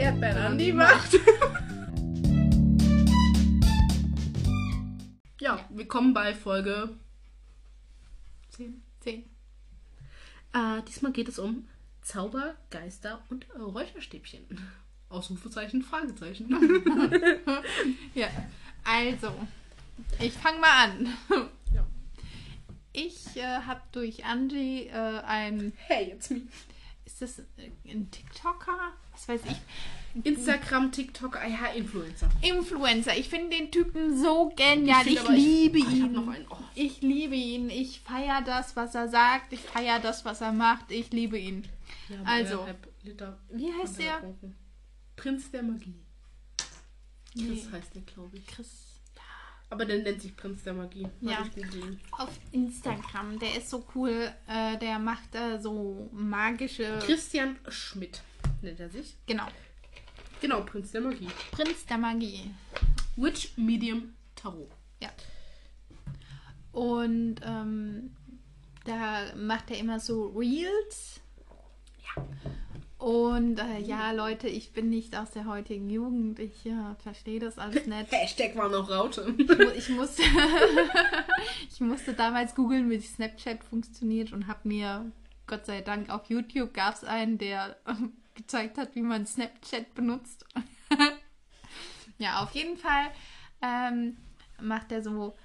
Erdbeeren an die Macht. ja, willkommen bei Folge 10. 10. Äh, diesmal geht es um Zauber, Geister und Räucherstäbchen. Ausrufezeichen, Fragezeichen. Ja, also, ich fange mal an. Ja. Ich äh, habe durch Angie äh, ein, hey, it's me. ist das ein TikToker? Was weiß ich? Instagram, TikTok, ja, Influencer. Influencer. Ich finde den Typen so genial. Ich Ich, ich- liebe ich ihn. noch einen. Oh. Ich liebe ihn. Ich feiere das, was er sagt. Ich feiere das, was er macht. Ich liebe ihn. Also. Wie heißt der? Prinz der Magie. Chris Nee. heißt der, glaube ich. Chris. Aber der nennt sich Prinz der Magie. Ja. ich. Auf Instagram. Der ist so cool. Äh, der macht äh, so magische. Christian Schmidt nennt er sich. Genau. Genau, Prinz der Magie. Prinz der Magie. Witch Medium Tarot. Ja. Und ähm, da macht er immer so Reels. Ja. Und äh, ja, Leute, ich bin nicht aus der heutigen Jugend. Ich äh, verstehe das alles nicht. Hashtag war noch Raute. Ich, ich, musste, ich musste damals googeln, wie Snapchat funktioniert und habe mir, Gott sei Dank, auf YouTube gab es einen, der äh, gezeigt hat, wie man Snapchat benutzt. ja, auf jeden Fall ähm, macht er so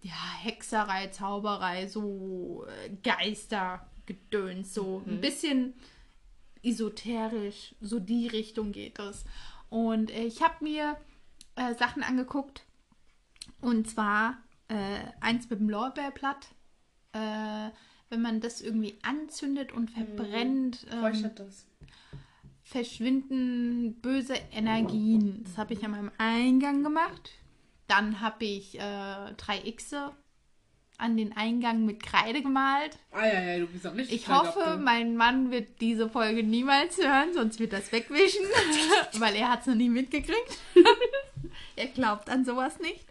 ja, Hexerei, Zauberei, so äh, Geistergedöns, so ein bisschen esoterisch, so die Richtung geht es. Und äh, ich habe mir äh, Sachen angeguckt und zwar äh, eins mit dem Lorbeerblatt. Wenn man das irgendwie anzündet und verbrennt, ähm, verschwinden böse Energien. Das habe ich an meinem Eingang gemacht. Dann habe ich äh, drei Xe an den Eingang mit Kreide gemalt. Ah ja, ja, du bist auch richtig Ich hoffe, ab, mein Mann wird diese Folge niemals hören, sonst wird das wegwischen, weil er hat es noch nie mitgekriegt. er glaubt an sowas nicht.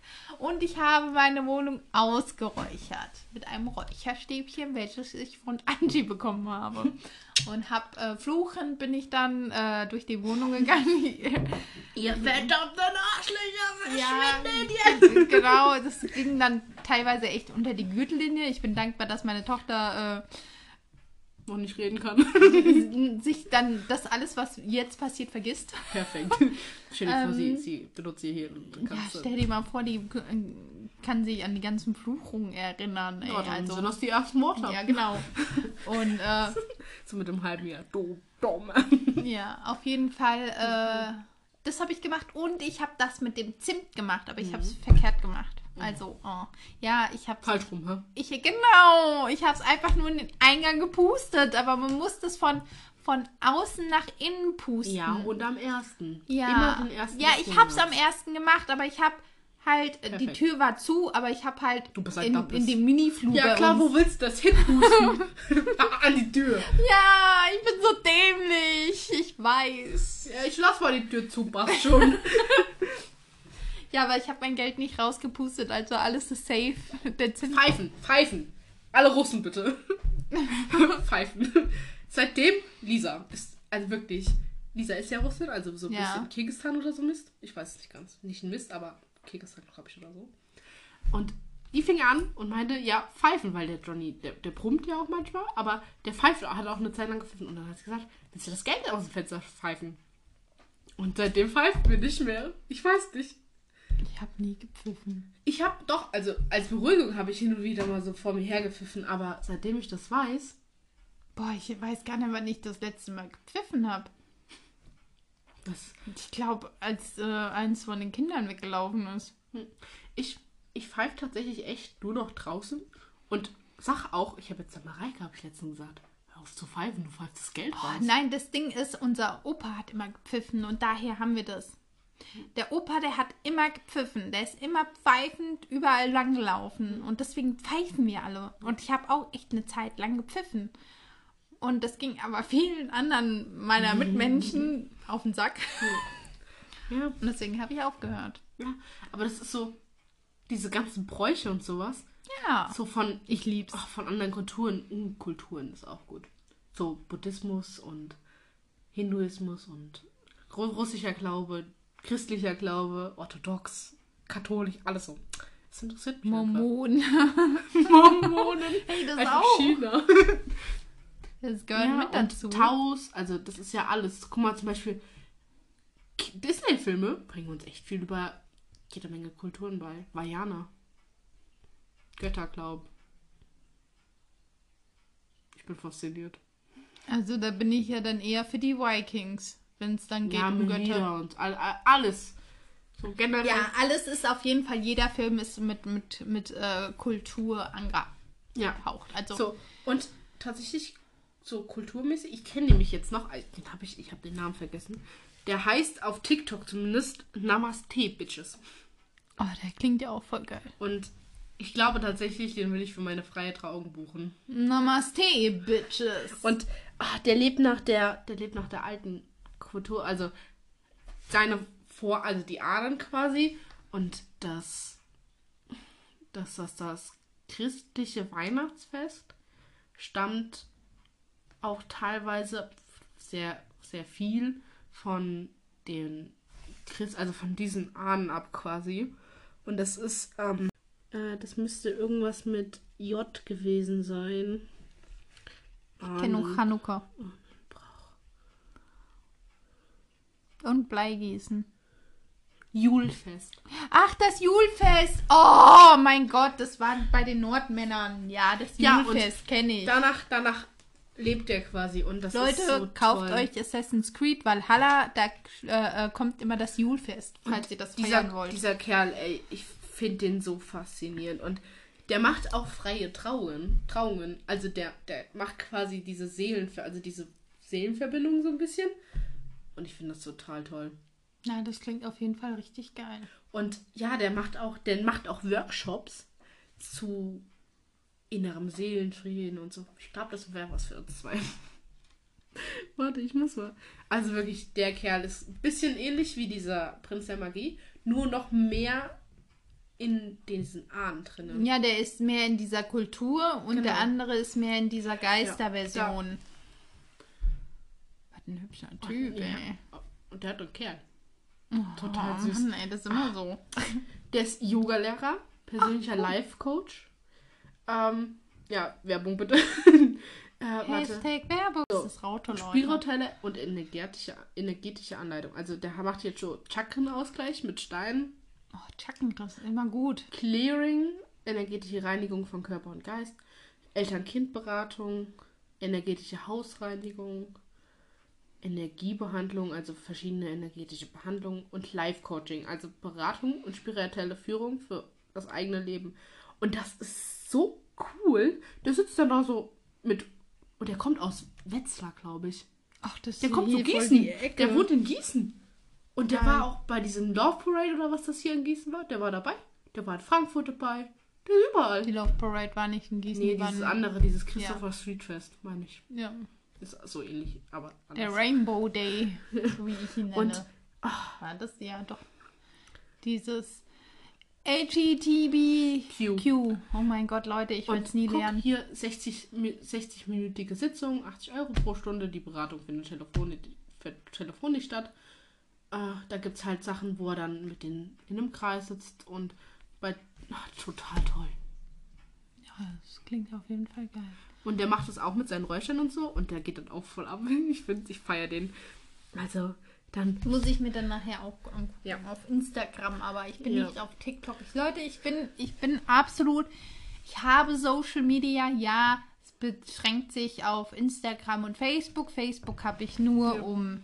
Und ich habe meine Wohnung ausgeräuchert mit einem Räucherstäbchen, welches ich von Angie bekommen habe. Und hab äh, fluchend bin ich dann äh, durch die Wohnung gegangen. Ihr verdammten Arschlöcher, Ja, verschwindet ihr! genau, das ging dann teilweise echt unter die Gürtellinie. Ich bin dankbar, dass meine Tochter äh, Noch nicht reden kann. sich dann das alles, was jetzt passiert, vergisst. Perfekt. Stell dir vor, Ähm, sie, sie benutzt sie hier Ja, stell dir mal vor, die kann sich an die ganzen Fluchungen erinnern. Ey, Ja, dann also, sind das die ersten Worte. ja, genau. Und äh, So mit dem halben Jahr. Du Dumme. ja, auf jeden Fall, äh, das habe ich gemacht und ich habe das mit dem Zimt gemacht, aber ich habe es verkehrt gemacht. Also, oh. ja, ich habe Falsch rum, hä? Ich, genau, ich habe es einfach nur in den Eingang gepustet, aber man muss das von, von außen nach innen pusten. Ja, und am ersten. ja. Immer den ersten. ja, ich habe es am ersten gemacht, aber ich habe halt, äh, die Perfekt. Tür war zu, aber ich habe halt Du bist halt in, in dem Mini-Flur Ja, klar, wo willst du das hinpusten? An die Tür. Ja, ich bin so dämlich, ich weiß. Ja, ich lass mal die Tür zu, passt schon. Ja, aber ich habe mein Geld nicht rausgepustet, also alles ist safe. Der Zins Pfeifen, pfeifen. Alle Russen bitte. pfeifen. Seitdem, Lisa ist, also wirklich, Lisa ist ja Russin, also so ein Ja. bisschen Kirgisistan oder so Mist. Ich weiß es nicht ganz. Nicht ein Mist, aber Kirgisistan, glaube ich, oder so. Und die fing an und meinte, ja, pfeifen, weil der Johnny, der, der brummt ja auch manchmal, aber der pfeift, hat auch eine Zeit lang gepfiffen. Und dann hat sie gesagt, willst du das Geld aus dem Fenster pfeifen? Und seitdem pfeift mir nicht mehr. Ich weiß nicht. Ich habe nie gepfiffen. Ich habe doch, also als Beruhigung habe ich hin und wieder mal so vor mir hergepfiffen, aber seitdem ich das weiß, Boah, ich weiß gar nicht, wann ich das letzte Mal gepfiffen habe. das, Ich glaube, als äh, eins von den Kindern weggelaufen ist. ich, ich pfeife tatsächlich echt nur noch draußen und sag auch, ich habe jetzt der Mareike, habe ich letztens gesagt, hör auf zu pfeifen, du pfeifst das Geld Oh, raus. nein, das Ding ist, unser Opa hat immer gepfiffen und daher haben wir das. Der Opa, der hat immer gepfiffen. Der ist immer pfeifend überall lang gelaufen. Und deswegen pfeifen wir alle. Und ich habe auch echt eine Zeit lang gepfiffen. Und das ging aber vielen anderen meiner Mitmenschen auf den Sack. Ja, Und deswegen habe ich aufgehört. ja, aber das ist so, diese ganzen Bräuche und sowas, Ja. so von, Ich lieb's. oh, von anderen Kulturen, mm, Kulturen ist auch gut. So Buddhismus und Hinduismus und Ru- russischer Glaube, christlicher Glaube, orthodox, katholisch, alles so. Das interessiert mich. Mormonen. Mormonen. Hey, das Einfach auch. China. Das gehört Ja, mit und dazu. Taus, also das ist ja alles. Guck mal zum Beispiel, Disney-Filme bringen uns echt viel über jede Menge Kulturen bei. Vajana. Götterglaub. Ich bin fasziniert. Also da bin ich ja dann eher für die Vikings, wenn es dann geht ja, um Götter. Und all, all, alles. So generell. Ja, alles ist auf jeden Fall, jeder Film ist mit, mit, mit äh, Kultur ja. angehaucht. Also So, und tatsächlich so kulturmäßig, ich kenne nämlich jetzt noch, äh, den habe ich, ich habe den Namen vergessen. Der heißt auf TikTok zumindest Namaste Bitches. oh, der klingt ja auch voll geil. Und ich glaube tatsächlich, den will ich für meine freie Trauung buchen. Namaste, Bitches. Und ah, der lebt nach der, der lebt nach der alten Kultur, also seine Vor, also die Ahnen quasi und das, das, das, das christliche Weihnachtsfest stammt auch teilweise sehr, sehr viel von den Christ, also von diesen Ahnen ab quasi. Und das ist, ähm, äh, das müsste irgendwas mit J gewesen sein. Ich kenne nur Ahnen. Chanukka. Und Bleigießen. Julfest. Ach, das Julfest. Oh mein Gott, das war bei den Nordmännern. Ja, das Ja, und Julfest kenne ich. Danach, danach lebt er quasi und das Leute, ist so kauft toll. euch Assassin's Creed Valhalla, da äh, äh, kommt immer das Julfest, falls ihr das feiern dieser, wollt. dieser Kerl, ey, ich finde den so faszinierend und der macht auch freie Trauungen, Trauungen. Also der, der macht quasi diese Seelen, also diese Seelenverbindung so ein bisschen. Und ich finde das total toll. Na, das klingt auf jeden Fall richtig geil. Und ja, der macht auch, der macht auch Workshops zu innerem Seelenfrieden und so. Ich glaube, das wäre was für uns zwei. Warte, ich muss mal. Also wirklich, der Kerl ist ein bisschen ähnlich wie dieser Prinz der Magie, nur noch mehr in diesen Ahnen drinnen. Ja, der ist mehr in dieser Kultur und Genau. der andere ist mehr in dieser Geisterversion. Was ein hübscher Typ, Ja. ey. Und der hat einen Kerl. Total süß. Mann, ey, das ist immer so. Der ist Yoga-Lehrer, persönlicher Life-Coach. Ähm, ja, Werbung bitte. äh. Hashtag Werbung. Das ist Raute, Leute. Spielrotelle und energetische, energetische Anleitung. Also der macht jetzt schon Chakrenausgleich mit Steinen, Oh, ist immer gut. Clearing, energetische Reinigung von Körper und Geist, Eltern-Kind-Beratung, energetische Hausreinigung, Energiebehandlung, also verschiedene energetische Behandlungen und Life-Coaching, also Beratung und spirituelle Führung für das eigene Leben. Und das ist so cool. Der sitzt dann da so mit. Und der kommt aus Wetzlar, glaube ich. Ach, das Der kommt zu Gießen. die Ecke. Der wohnt in Gießen. Und der Geil. war auch bei diesem Love Parade oder was das hier in Gießen war. Der war dabei. Der war in Frankfurt dabei. Der ist überall. Die Love Parade war nicht in Gießen. Nee, dieses andere, dieses Christopher Street Fest, meine ich. Ja. Ist so ähnlich, aber Der anders. Rainbow Day, so wie ich ihn nenne. Und- war das ja doch dieses HETB Q. Q. Oh mein Gott, Leute, ich werde es nie guck, lernen. hier 60, mi- 60-minütige Sitzung, 80 Euro pro Stunde. Die Beratung findet telefonisch, telefonisch statt. Äh, da gibt es halt Sachen, wo er dann mit den in einem Kreis sitzt und bei. Ach, total toll. Ja, das klingt auf jeden Fall geil. Und der macht das auch mit seinen Räuchern und so und der geht dann auch voll ab. Ich finde, ich feiere den. Also, dann. Muss ich mir dann nachher auch angucken. Ja. Auf Instagram, aber ich bin Ja. nicht auf TikTok. Ich, Leute, ich bin, ich bin absolut. Ich habe Social Media, ja. Es beschränkt sich auf Instagram und Facebook. Facebook habe ich nur Ja. um.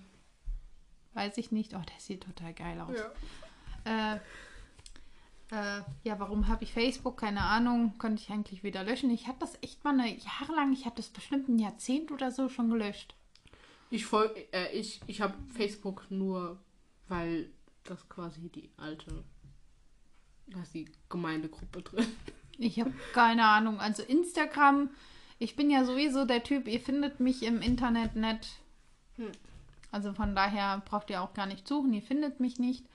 Weiß ich nicht. Oh, der sieht total geil aus. Äh, äh, ja, warum habe ich Facebook? Keine Ahnung. Könnte ich eigentlich wieder löschen. Ich habe das echt mal eine Jahre lang, ich habe das bestimmt ein Jahrzehnt oder so schon gelöscht. Ich folge, äh, ich, ich habe Facebook nur, weil das quasi die alte, da ist die Gemeindegruppe drin. Ich habe keine Ahnung. Also Instagram, ich bin ja sowieso der Typ, ihr findet mich im Internet nicht. Hm. Also von daher braucht ihr auch gar nicht suchen, ihr findet mich nicht.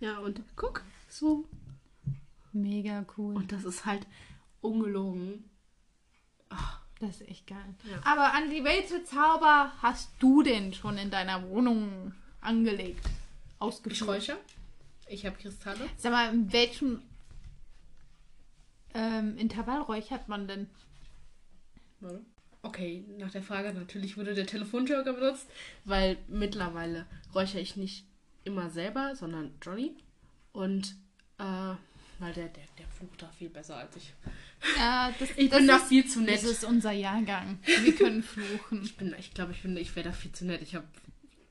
Ja, und guck, so. Mega cool. Und das ist halt ungelogen. Ach, Das ist echt geil. Ja. Aber an die Zauber hast du denn schon in deiner Wohnung angelegt? Ich Ausgeführt? räuche. Ich habe Kristalle. Sag mal, in welchem ähm, Intervall räuchert man denn? Warte. Okay, nach der Frage natürlich wurde der Telefonjoker benutzt, weil mittlerweile räuchere ich nicht immer selber, sondern Johnny. Und äh, weil der, der, der flucht da viel besser als ich. Ja, das, Ich das bin da ist, viel zu nett. Das ist unser Jahrgang. Wir können fluchen. Ich bin, ich glaube, ich bin, ich wäre da viel zu nett. Ich habe,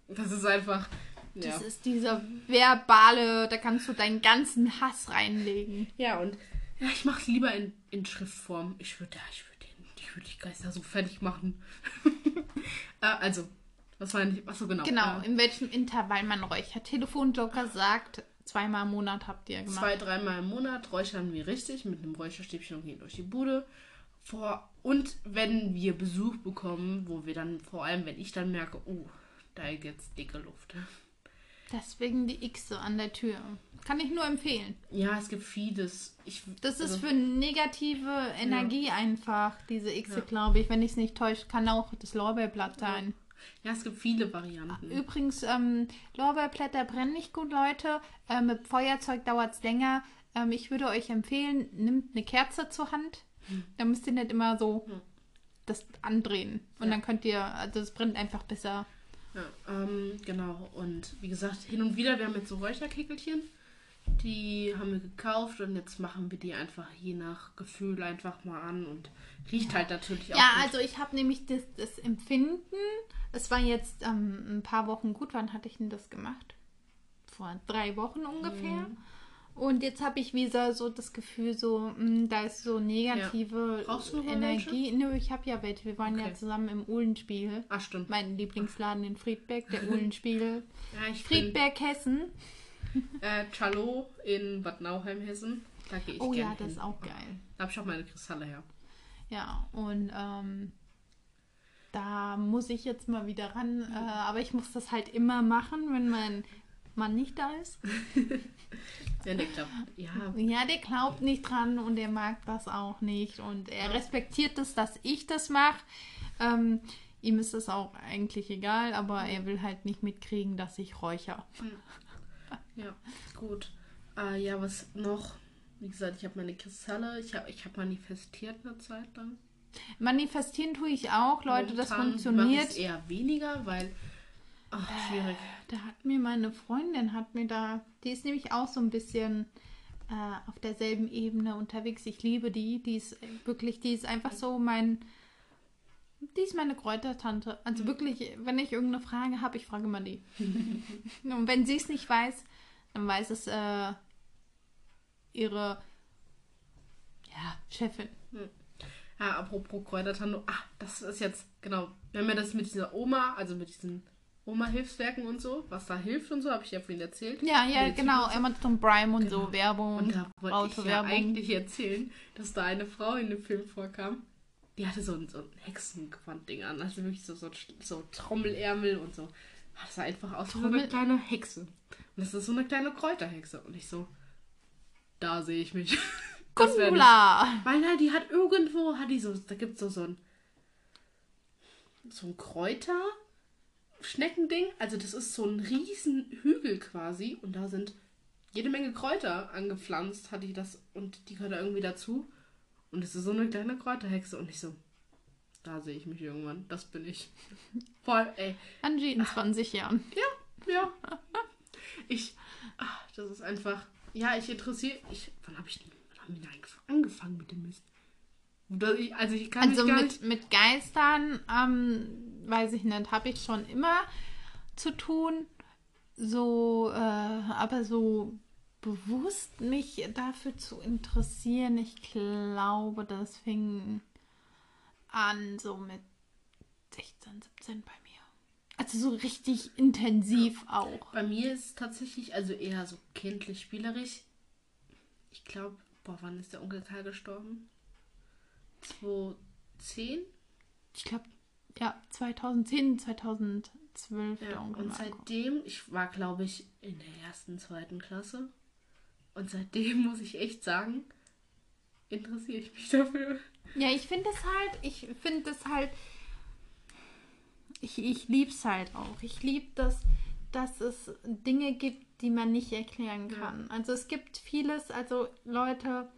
das ist einfach, ja. Das ist dieser verbale, da kannst du deinen ganzen Hass reinlegen. Ja, und ja, ich mache es lieber in, in Schriftform. Ich würde, ich würde den, ich würde die Geister so fertig machen. äh, also, was war nicht, achso, genau. Genau, Äh, in welchem Intervall man räuchert. Telefonjoker sagt, zweimal im Monat habt ihr gemacht. zwei, dreimal im Monat räuchern wir richtig mit einem Räucherstäbchen und gehen durch die Bude. Vor, und wenn wir Besuch bekommen, wo wir dann, vor allem wenn ich dann merke, oh, da geht's dicke Luft. Deswegen die Xe an der Tür. Kann ich nur empfehlen. Ja, es gibt vieles. Ich, Das ist also, für negative Energie einfach, diese Xe, Ja. glaube ich. Wenn ich es nicht täusche, kann auch das Lorbeerblatt sein. Ja, es gibt viele Varianten. Übrigens, ähm, Lorbeerblätter brennen nicht gut, Leute. Äh, mit Feuerzeug dauert es länger. Ähm, ich würde euch empfehlen, nimmt eine Kerze zur Hand. Da müsst ihr nicht immer so Hm. das andrehen. Und Ja. dann könnt ihr, also es brennt einfach besser. Ja, ähm, genau. Und wie gesagt, hin und wieder, wir haben jetzt so Räucherkegelchen. Die haben wir gekauft und jetzt machen wir die einfach je nach Gefühl einfach mal an und riecht halt natürlich auch. Ja, gut. also ich habe nämlich das, das Empfinden, es war jetzt ähm, ein paar Wochen gut, wann hatte ich denn das gemacht? Vor drei Wochen ungefähr. Mhm. Und jetzt habe ich wieder so das Gefühl, so, mh, da ist so negative noch Energie. Nö, ich habe ja welche. Wir waren ja Okay. zusammen im Uhlenspiegel. Ach, stimmt. Mein Lieblingsladen in Friedberg, der Uhlenspiegel. Ja, ich bin Friedberg, Hessen. äh, Chalo in Bad Nauheim, Hessen. Da gehe ich Oh ja, gerne das hin. ist auch geil. Da habe ich auch meine Kristalle her. Ja, und ähm, da muss ich jetzt mal wieder ran. Äh, aber ich muss das halt immer machen, wenn mein Mann nicht da ist. Ja, ne, klappt. Ja, Ja, der glaubt nicht dran und er mag das auch nicht. Und er respektiert es, dass ich das mache. Ähm, ihm ist das auch eigentlich egal, aber er will halt nicht mitkriegen, dass ich räucher. Ja, gut. Äh, ja, was noch? Wie gesagt, ich habe meine Kristalle. Ich habe ich hab manifestiert eine Zeit lang. Manifestieren tue ich auch, Leute, das Momentan funktioniert. mache ich's eher weniger, weil. Ach, schwierig. Da hat mir meine Freundin, hat mir da, die ist nämlich auch so ein bisschen äh, auf derselben Ebene unterwegs. Ich liebe die, die ist wirklich, die ist einfach so mein, die ist meine Kräutertante. Also wirklich, wenn ich irgendeine Frage habe, ich frage mal die. Und wenn sie es nicht weiß, dann weiß es äh, ihre ja, Chefin. Ja, apropos Kräutertante. Ah, das ist jetzt, genau. Wir haben ja das mit dieser Oma, also mit diesen Oma-Hilfswerken und so, was da hilft und so, habe ich ja vorhin erzählt. Ja, ja, genau, Zutaten. Amazon Prime und Genau. so, Werbung, Und da wollte ich ja eigentlich erzählen, dass da eine Frau in dem Film vorkam. Die hatte so ein, so ein Hexenquant-Ding an. Also wirklich so, so, so Trommelärmel und so. Das sah einfach aus wie so eine kleine Hexe. Und das ist so eine kleine Kräuterhexe. Und ich so, da sehe ich mich. Gundula! Weil na, die hat irgendwo, hat die so, da gibt es so, so ein so ein Kräuter Schneckending. Also das ist so ein riesen Hügel quasi und da sind jede Menge Kräuter angepflanzt, hat die das und die gehört da irgendwie dazu. Und es ist so eine kleine Kräuterhexe und ich so, da sehe ich mich irgendwann. Das bin ich. Voll, ey. Angie in 20 Jahren. Ja. Ich, ach, das ist einfach, ja, ich interessiere, ich, wann habe ich, wann haben wir denn eigentlich angefangen mit dem Mist? Also ich kann Also mit, nicht, mit Geistern, ähm, weiß ich nicht, habe ich schon immer zu tun. So, äh, aber so bewusst mich dafür zu interessieren, ich glaube, das fing an so mit 16, 17 bei mir. Also so richtig intensiv auch. bei mir ist es tatsächlich, also eher so kindlich spielerisch. Ich glaube, boah, wann ist der Onkel Karl gestorben? 2010? Ich glaube, ja, 2010, 2012 Ja, und seitdem, ich war glaube ich in der ersten, zweiten Klasse. Und seitdem muss ich echt sagen, interessiere ich mich dafür. Ja, ich finde es halt, ich finde es halt, ich, ich liebe es halt auch. Ich liebe das, dass es Dinge gibt, die man nicht erklären kann. Also es gibt vieles, also Leute,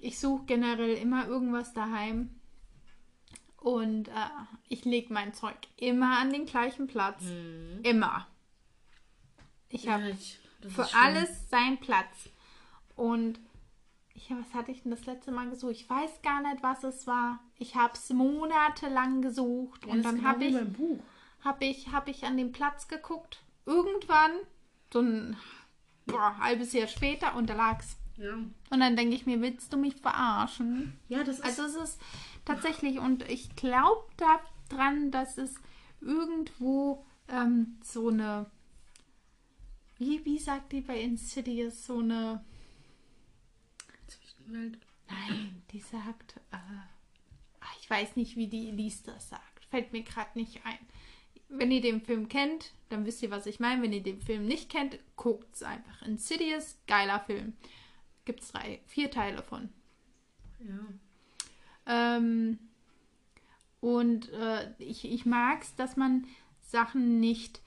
ich suche generell immer irgendwas daheim und äh, ich lege mein Zeug immer an den gleichen Platz. Immer. Ich habe Ja, für alles seinen Platz. Und ich, was hatte ich denn das letzte Mal gesucht? Ich weiß gar nicht, was es war. Ich habe es monatelang gesucht Ja, und dann genau habe ich, hab ich, hab ich an den Platz geguckt. Irgendwann, so ein boah, halbes Jahr später, und da lag's. Ja. Und dann denke ich mir, willst du mich verarschen? ja, das ist. Also es ist tatsächlich, und ich glaube daran, dass es irgendwo ähm, so eine, wie, wie sagt die bei Insidious, so eine, Zwischenwelt. nein, die sagt, äh, weiß nicht, wie die Elise das sagt, fällt mir gerade nicht ein. Wenn ihr den Film kennt, dann wisst ihr, was ich meine. Wenn ihr den Film nicht kennt, guckt es einfach. Insidious, geiler Film. Gibt es drei, vier Teile von. Ja. Ähm, und äh, ich, ich mag es, dass man Sachen nicht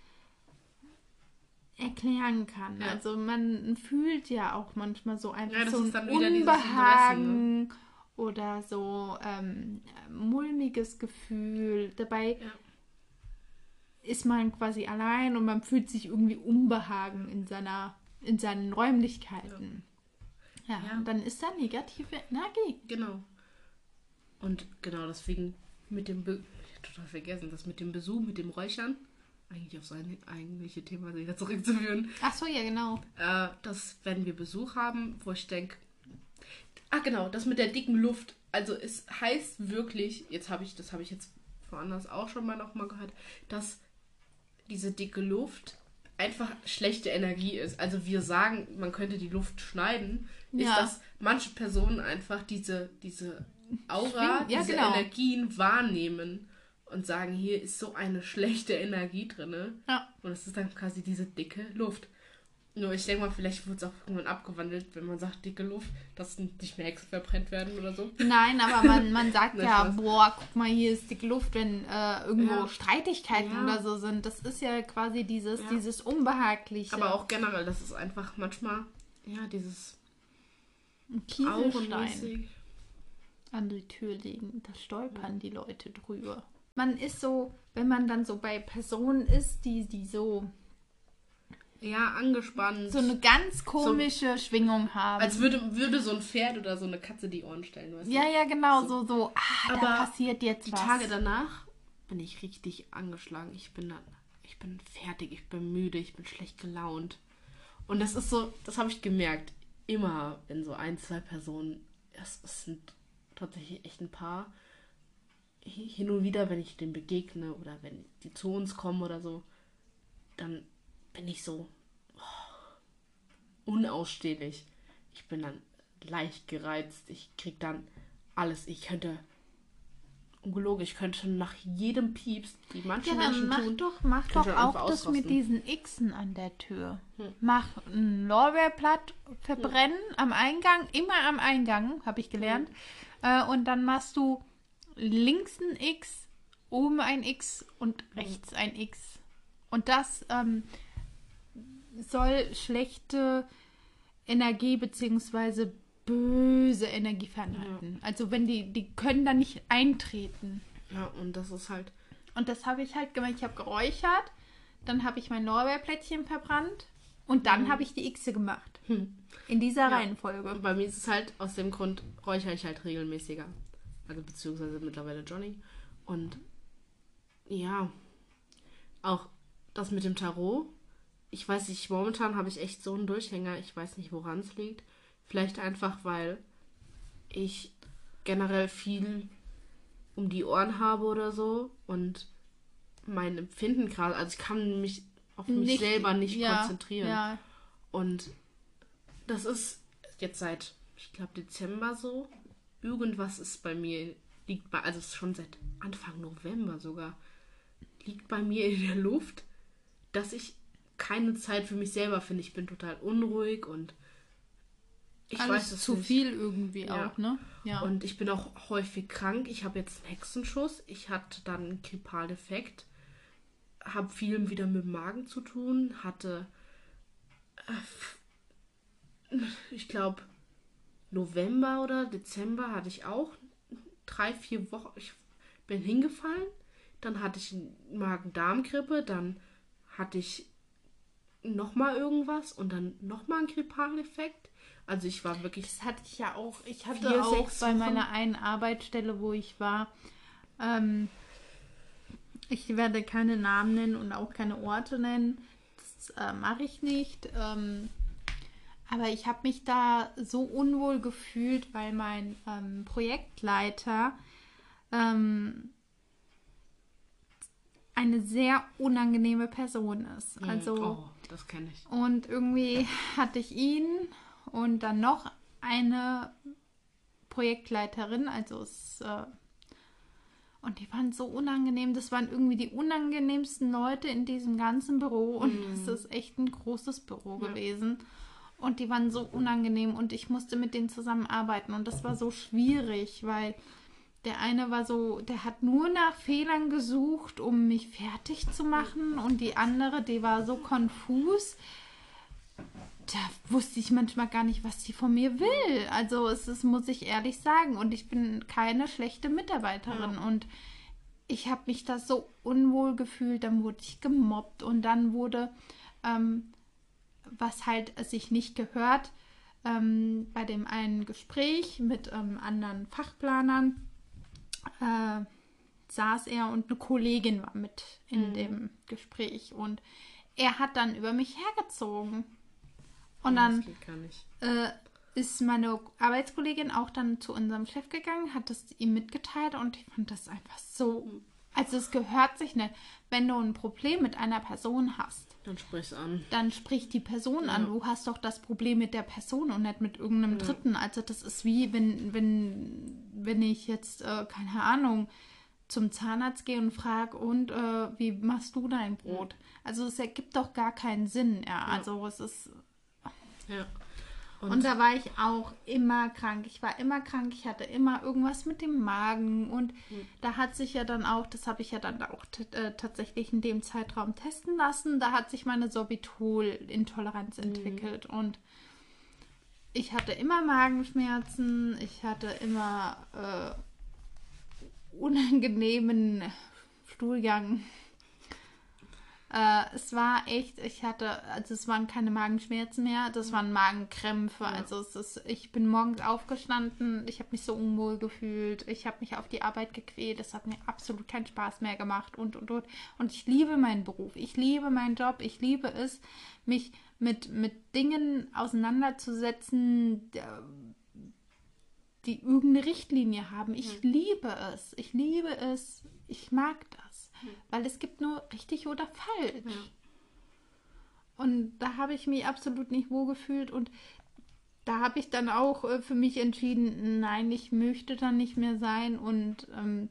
erklären kann. Ja. Also man fühlt ja auch manchmal so einfach Ja, so ein dieses Unbehagen oder so ähm, mulmiges Gefühl. Dabei Ja. ist man quasi allein und man fühlt sich irgendwie Unbehagen in seiner in seinen Räumlichkeiten. Ja, Ja. und dann ist da negative Energie. Genau. Und genau deswegen mit dem Be total vergessen, das mit dem Besuch, mit dem Räuchern, eigentlich auf sein eigentliche Thema wieder zurückzuführen. Ach so, ja, genau. Äh, dass wenn wir Besuch haben, wo ich denke, ah genau, das mit der dicken Luft. Also es heißt wirklich, jetzt habe ich, das habe ich jetzt woanders auch schon mal noch mal gehört, dass diese dicke Luft einfach schlechte Energie ist. Also wir sagen, man könnte die Luft schneiden, ist, Ja. dass manche Personen einfach diese, diese Aura, ja, diese genau. Energien wahrnehmen und sagen, hier ist so eine schlechte Energie drinne. Ja. Und es ist dann quasi diese dicke Luft. Nur ich denke mal, vielleicht wird es auch irgendwann abgewandelt, wenn man sagt dicke Luft, dass nicht mehr Hexen verbrennt werden oder so. Nein, aber man, man sagt ja, boah, guck mal, hier ist die Luft, wenn äh, irgendwo Ja. Streitigkeiten Ja. oder so sind. Das ist ja quasi dieses, Ja. dieses Unbehagliche. Aber auch generell, das ist einfach manchmal, ja, dieses Ein Kieselstein an die Tür legen, da stolpern die Leute drüber. Man ist so, wenn man dann so bei Personen ist, die, die so, Ja, angespannt. so eine ganz komische Schwingung haben. Als würde, würde so ein Pferd oder so eine Katze die Ohren stellen, weißt du? ja, ja, genau, so, so, ah, da Aber passiert jetzt Die was. Tage danach bin ich richtig angeschlagen. Ich bin dann, ich bin fertig, ich bin müde, ich bin schlecht gelaunt. Und das ist so, das habe ich gemerkt, immer wenn so ein, zwei Personen, es, sind tatsächlich echt ein paar, hi- hin und wieder, wenn ich denen begegne oder wenn die zu uns kommen oder so, dann bin ich so oh, unausstehlich. Ich bin dann leicht gereizt. Ich krieg dann alles. Ich könnte ungelogen, ich könnte nach jedem Pieps, die manche Ja, Menschen mach tun, doch, mach doch auch das mit ausrasten. diesen Xen an der Tür. Hm. Mach ein Lorbeerblatt verbrennen am Eingang, immer am Eingang, habe ich gelernt. Hm. Äh, und dann machst du links ein X, oben ein X Hm. und rechts ein X. Und das ähm, soll schlechte Energie bzw. böse Energie fernhalten. Also wenn die, die können da nicht eintreten. Ja, und das ist halt, Und das habe ich halt gemacht. Ich habe geräuchert, dann habe ich mein Lorbeerplättchen verbrannt und dann habe ich die Xe gemacht. hm. In dieser Ja. Reihenfolge. Und bei mir ist es halt, aus dem Grund räuchere ich halt regelmäßiger. Also beziehungsweise mittlerweile Johnny. Und ja, auch das mit dem Tarot. Ich weiß nicht, momentan habe ich echt so einen Durchhänger. Ich weiß nicht, woran es liegt. Vielleicht einfach, weil ich generell viel um die Ohren habe oder so und mein Empfinden gerade, also ich kann mich auf mich selber nicht ja, konzentrieren. Ja, Und das ist jetzt seit, ich glaube, Dezember so. Irgendwas ist bei mir, liegt bei, also schon seit Anfang November sogar, liegt bei mir in der Luft, dass ich keine Zeit für mich selber finde. Ich bin total unruhig und Ich Alles weiß es zu nicht. viel irgendwie Ja. auch, ne? Ja. Und ich bin auch häufig krank. Ich habe jetzt einen Hexenschuss. Ich hatte dann einen Grippaldefekt. Habe viel wieder mit dem Magen zu tun. Hatte, äh, ich glaube, November oder Dezember hatte ich auch drei, vier Wochen. Ich bin hingefallen. Dann hatte ich Magen-Darm-Grippe. Dann hatte ich nochmal irgendwas und dann nochmal einen Grippaldefekt. Also ich war wirklich Das hatte ich ja auch. Ich hatte Vier, auch bei Wochen. meiner einen Arbeitsstelle, wo ich war, ähm, ich werde keine Namen nennen und auch keine Orte nennen. Das äh, mache ich nicht. Ähm, aber ich habe mich da so unwohl gefühlt, weil mein ähm, Projektleiter ähm, eine sehr unangenehme Person ist. Also oh, das kenne ich. und irgendwie hatte ich ihn und dann noch eine Projektleiterin, also es, äh, und die waren so unangenehm. Das waren irgendwie die unangenehmsten Leute in diesem ganzen Büro und es ist echt ein großes Büro Ja. gewesen. Und die waren so unangenehm und ich musste mit denen zusammenarbeiten und das war so schwierig, weil der eine war so, der hat nur nach Fehlern gesucht, um mich fertig zu machen und die andere, die war so konfus. Da wusste ich manchmal gar nicht, was sie von mir will. Also es ist, muss ich ehrlich sagen. Und ich bin keine schlechte Mitarbeiterin. Und ich habe mich da so unwohl gefühlt. Dann wurde ich gemobbt und dann wurde, ähm, was halt sich nicht gehört, ähm, bei dem einen Gespräch mit ähm, anderen Fachplanern äh, saß er und eine Kollegin war mit in dem Gespräch und er hat dann über mich hergezogen. Und dann äh, ist meine Arbeitskollegin auch dann zu unserem Chef gegangen, hat das ihm mitgeteilt und ich fand das einfach so. Also es gehört sich nicht. Wenn du ein Problem mit einer Person hast, Dann sprich's an. dann sprich die Person an. Ja. Du hast doch das Problem mit der Person und nicht mit irgendeinem Dritten. Also das ist wie, wenn, wenn, wenn ich jetzt, äh, keine Ahnung, zum Zahnarzt gehe und frage, und äh, wie machst du dein Brot? Also es ergibt doch gar keinen Sinn. Ja, also es ist. Ja. Und, da war ich auch immer krank. Ich war immer krank. Ich hatte immer irgendwas mit dem Magen. Und da hat sich ja dann auch, das habe ich ja dann auch äh, tatsächlich in dem Zeitraum testen lassen, da hat sich meine Sorbitol-Intoleranz entwickelt. Und ich hatte immer Magenschmerzen. Ich hatte immer äh, unangenehmen Stuhlgang. Äh, es war echt, ich hatte, also es waren keine Magenschmerzen mehr, das waren Magenkrämpfe. Also es ist, ich bin morgens aufgestanden, ich habe mich so unwohl gefühlt, ich habe mich auf die Arbeit gequält, es hat mir absolut keinen Spaß mehr gemacht und und und. Und ich liebe meinen Beruf, ich liebe meinen Job, ich liebe es, mich mit, mit Dingen auseinanderzusetzen, der- die irgendeine Richtlinie haben. Ich liebe es. Ich liebe es. Ich mag das. Weil es gibt nur richtig oder falsch. Ja. Und da habe ich mich absolut nicht wohl gefühlt und da habe ich dann auch äh, für mich entschieden, nein, ich möchte da nicht mehr sein und ähm,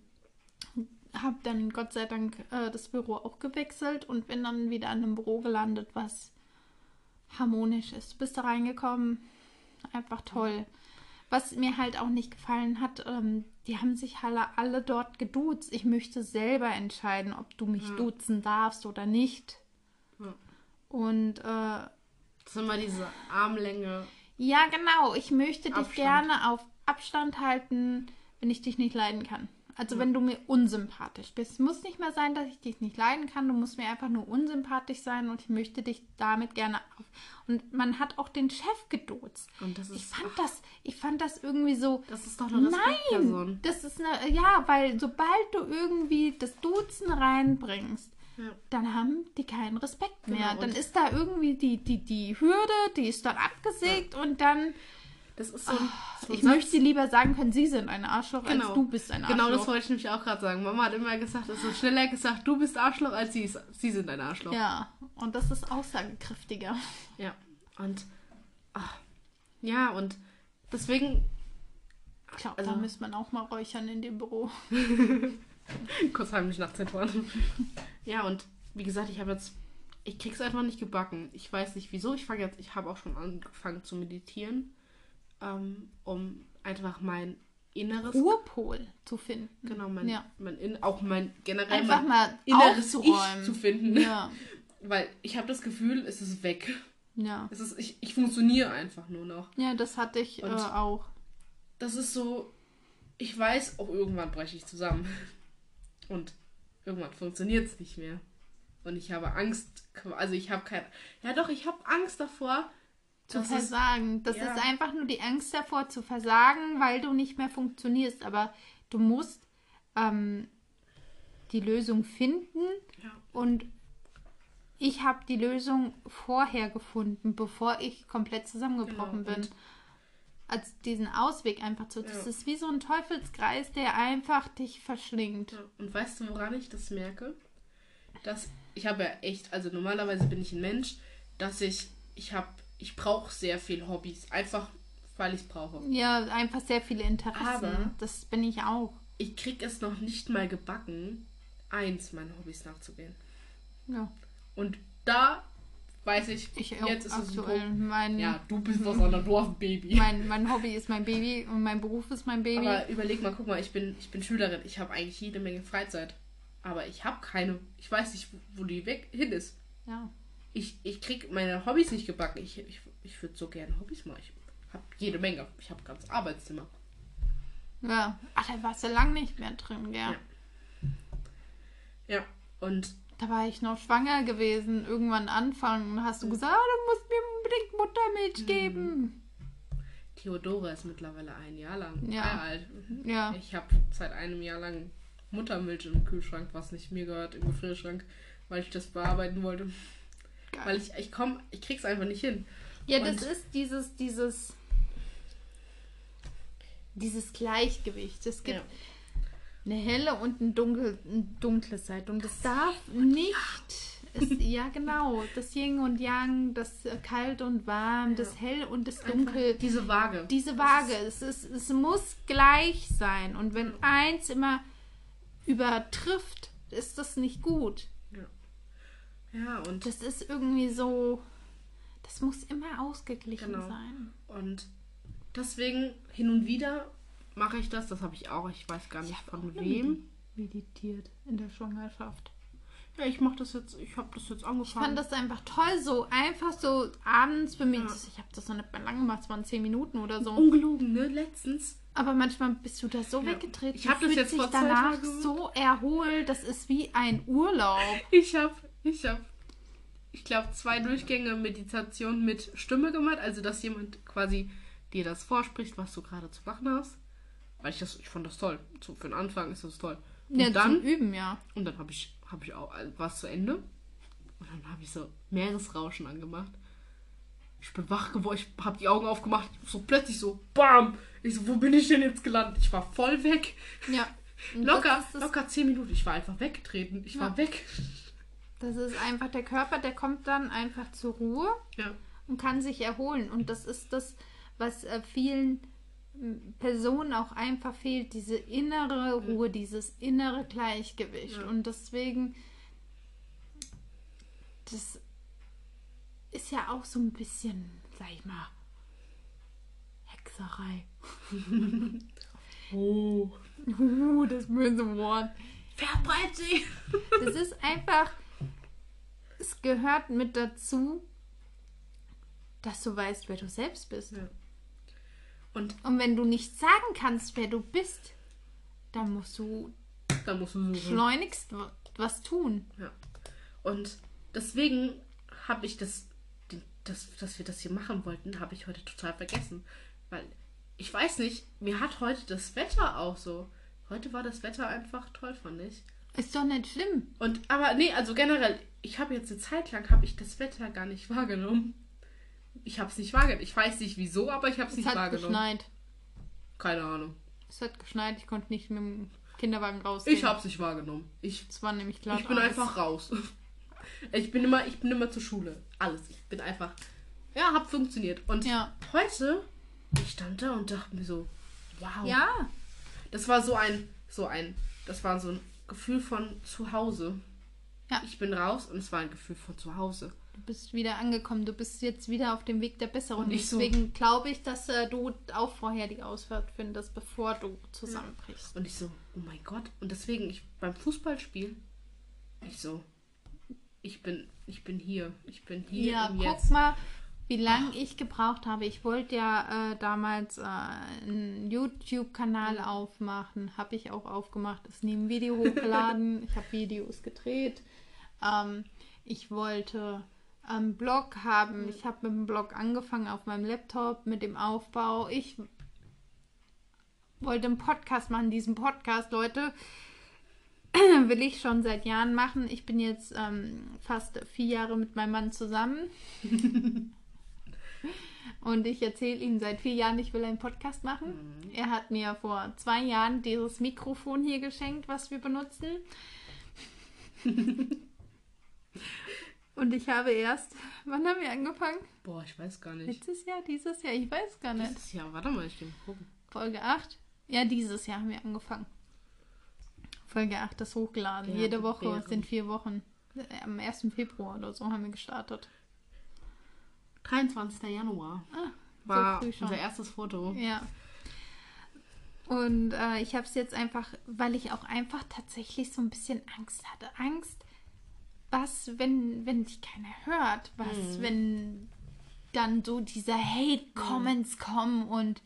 habe dann Gott sei Dank äh, das Büro auch gewechselt und bin dann wieder an einem Büro gelandet, was harmonisch ist. Du bist da reingekommen, einfach toll. Was mir halt auch nicht gefallen hat, ähm, die haben sich alle, alle dort geduzt. Ich möchte selber entscheiden, ob du mich Ja. duzen darfst oder nicht. Ja. Und äh, Das ist immer diese Armlänge. ja, genau, ich möchte dich Abstand. gerne auf Abstand halten, wenn ich dich nicht leiden kann. Also wenn du mir unsympathisch bist. Es muss nicht mehr sein, dass ich dich nicht leiden kann. Du musst mir einfach nur unsympathisch sein und ich möchte dich damit gerne auf. Und man hat auch den Chef geduzt. Und das ist, Ich fand ach, das, ich fand das irgendwie so. das ist doch eine. Nein, das ist eine, ja, weil sobald du irgendwie das Duzen reinbringst, Ja. dann haben die keinen Respekt Genau, mehr. Dann und- ist da irgendwie die, die, die Hürde, die ist dann abgesägt und dann, Das ist so ein, so ein ich Satz. möchte lieber sagen können, sie sind ein Arschloch, als du bist ein Arschloch. Genau, das wollte ich nämlich auch gerade sagen. Mama hat immer gesagt, es ist schneller gesagt, du bist Arschloch, als sie, ist, sie sind ein Arschloch. Ja, und das ist aussagekräftiger. Ja. Und, ach, ja, und deswegen, Ich glaube, Also- da müsste man auch mal räuchern in dem Büro. kurz heimlich nachts entfahren. ja, und wie gesagt, ich habe jetzt, ich krieg's einfach nicht gebacken. Ich weiß nicht wieso. Ich fange jetzt, ich habe auch schon angefangen zu meditieren. Ähm, um einfach mein inneres, Ruhepol zu finden. genau, mein, Ja. mein in, auch mein generell Einfach mein mal inneres. Ich zu finden. Ja, Weil ich habe das Gefühl, es ist weg. ja. Es ist, ich, ich funktioniere einfach nur noch. Ja, das hatte ich äh, auch. Das ist so, ich weiß, auch irgendwann breche ich zusammen. Und irgendwann funktioniert es nicht mehr. Und ich habe Angst, also ich habe kein, ja doch, ich habe Angst davor, Zu dass es, versagen. Das ja. ist einfach nur die Angst davor zu versagen, weil du nicht mehr funktionierst. Aber du musst ähm, die Lösung finden ja, und ich habe die Lösung vorher gefunden, bevor ich komplett zusammengebrochen Genau, bin. Als diesen Ausweg einfach zu. Das Ja. ist wie so ein Teufelskreis, der einfach dich verschlingt. Und weißt du, woran ich das merke? Dass ich habe ja echt, also normalerweise bin ich ein Mensch, dass ich, ich habe, ich brauche sehr viel Hobbys, einfach weil ich es brauche. Ja, einfach sehr viele Interessen. Aber- das bin ich auch. Ich krieg es noch nicht mal gebacken, eins meiner Hobbys nachzugehen. Ja. Und da weiß ich, Ich jetzt ist es ein. Mein, Ja, du bist was anderes, du hast ein Baby. mein, mein Hobby ist mein Baby und mein Beruf ist mein Baby. Aber überleg mal, guck mal, ich bin, ich bin Schülerin, ich habe eigentlich jede Menge Freizeit. Aber ich habe keine, ich weiß nicht, wo die weg hin ist. ja. Ich, ich krieg meine Hobbys nicht gebacken. Ich, ich, ich würde so gerne Hobbys machen. Ich habe jede Menge. Ich habe ganz Arbeitszimmer. Ja. Ach, da warst du lang nicht mehr drin, gell? Ja. Ja, und Da war ich noch schwanger gewesen, irgendwann Anfang. Und hast du gesagt, ah, du musst mir unbedingt Muttermilch Mhm. geben. Theodora ist mittlerweile ein Jahr lang Ja. Alt. Ja. Ich habe seit einem Jahr lang Muttermilch im Kühlschrank, was nicht mir gehört, im Gefrierschrank, weil ich das bearbeiten wollte. Geil. Weil ich, ich komm, ich krieg's einfach nicht hin. Ja, das Und- ist dieses, dieses, dieses Gleichgewicht. Es gibt Ja. eine helle und ein, dunkel, ein dunkle Seite. Und es darf nicht. Es, ja, genau. Das Yin und Yang, das äh, Kalt und Warm, das Hell und das Dunkel. Einfach diese Waage. Diese Waage. Es, ist, es muss gleich sein. Und wenn eins immer übertrifft, ist das nicht gut. Ja, und, Das ist irgendwie so. Das muss immer ausgeglichen Genau. sein. und deswegen hin und wieder mache ich das. Das habe ich auch. Ich weiß gar nicht von wem. Meditiert in der Schwangerschaft. Ja, ich mache das jetzt. Ich habe das jetzt Ich angefangen. fand das einfach toll, so einfach so abends für mich. Ja. Ich habe das noch nicht mehr lange gemacht, es waren zehn Minuten oder so. Ungelogen, ne? Letztens. Aber manchmal bist du da so Ja. weggetreten. Ich hab du das jetzt vor zwei danach so erholt. Das ist wie ein Urlaub. Ich habe, ich habe, ich glaube, zwei Durchgänge Meditation mit Stimme gemacht. Also, dass jemand quasi dir das vorspricht, was du gerade zu machen hast. Weil ich das, ich fand das toll. So, für den Anfang ist das toll. Und Ja, dann, zum Üben, ja. und dann habe ich, habe ich auch, war es zu Ende. Und dann habe ich so Meeresrauschen angemacht. Ich bin wach geworden, ich habe die Augen aufgemacht, so plötzlich so, bam! Ich so, wo bin ich denn jetzt gelandet? Ich war voll weg. Ja. Locker, Das ist, das, locker zehn Minuten. Ich war einfach weggetreten. Ich Ja. war weg. Das ist einfach der Körper, der kommt dann einfach zur Ruhe Ja. und kann sich erholen. Und das ist das, was äh, vielen Personen auch einfach fehlt, diese innere Ruhe, dieses innere Gleichgewicht. Ja. Und deswegen, das ist ja auch so ein bisschen, sag ich mal, Hexerei. Oh. Uh, das böse Wort. Verbreit sie! Das ist einfach, es gehört mit dazu, dass du weißt, wer du selbst bist. Ja. Und Und wenn du nicht sagen kannst, wer du bist, dann musst du dann musst du schleunigst was tun. Ja. Und deswegen habe ich das, das, dass wir das hier machen wollten, habe ich heute total vergessen. Weil ich weiß nicht, mir hat heute das Wetter auch so. Heute war das Wetter einfach toll, fand ich. Ist doch nicht schlimm. Und aber nee, also generell, ich habe jetzt eine Zeit lang habe ich das Wetter gar nicht wahrgenommen. Ich habe es nicht wahrgenommen. Ich weiß nicht wieso, aber ich habe es Es nicht hat wahrgenommen. geschneit. Keine Ahnung. Es hat geschneit, ich konnte nicht mit dem Kinderwagen rausgehen. Ich habe es nicht wahrgenommen. Ich Es war nämlich klar. Ich bin einfach raus. Ich bin immer, ich bin immer zur Schule. Alles. Ich bin einfach. Ja, hab funktioniert. Und Ja. heute, ich stand da und dachte mir so, wow. Ja, Das war so ein, so ein, das war so ein Gefühl von zu Hause. Ja. Ich bin raus und es war ein Gefühl von zu Hause. Du bist wieder angekommen. Du bist jetzt wieder auf dem Weg der Besserung. Und ich so- Deswegen glaube ich, dass äh, du auch vorher die Ausfahrt findest, bevor du zusammenbrichst. Und ich so, oh mein Gott. Und deswegen, ich beim Fußballspiel, ich so, ich bin, ich bin hier. Ich bin hier Ja, guck Jetzt. mal, wie lange ich gebraucht habe. Ich wollte ja äh, damals äh, einen YouTube-Kanal aufmachen. Habe ich auch aufgemacht. Ist nie ein Video hochgeladen. ich habe Videos gedreht. Ähm, ich wollte einen Blog haben. Ich habe mit dem Blog angefangen auf meinem Laptop mit dem Aufbau. Ich wollte einen Podcast machen. Diesen Podcast, Leute, will ich schon seit Jahren machen. Ich bin jetzt ähm, fast vier Jahre mit meinem Mann zusammen. Und ich erzähle ihm seit vier Jahren, ich will einen Podcast machen. Er hat mir vor zwei Jahren dieses Mikrofon hier geschenkt, was wir benutzen. Und ich habe erst, wann haben wir angefangen? Boah, ich weiß gar nicht. Letztes Jahr, dieses Jahr, ich weiß gar nicht. Dieses Jahr, warte mal, ich will mal gucken. Folge 8? Ja, dieses Jahr haben wir angefangen. Folge 8 ist hochgeladen. Beate Jede Woche es sind vier Wochen. Am 1. Februar oder so haben wir gestartet. 23. Januar Ah, war früh schon. unser erstes Foto. Ja. Und äh, ich habe es jetzt einfach, weil ich auch einfach tatsächlich so ein bisschen Angst hatte. Angst, was, wenn, wenn dich keiner hört? Was, Mhm. wenn dann so diese Hate-Comments kommen und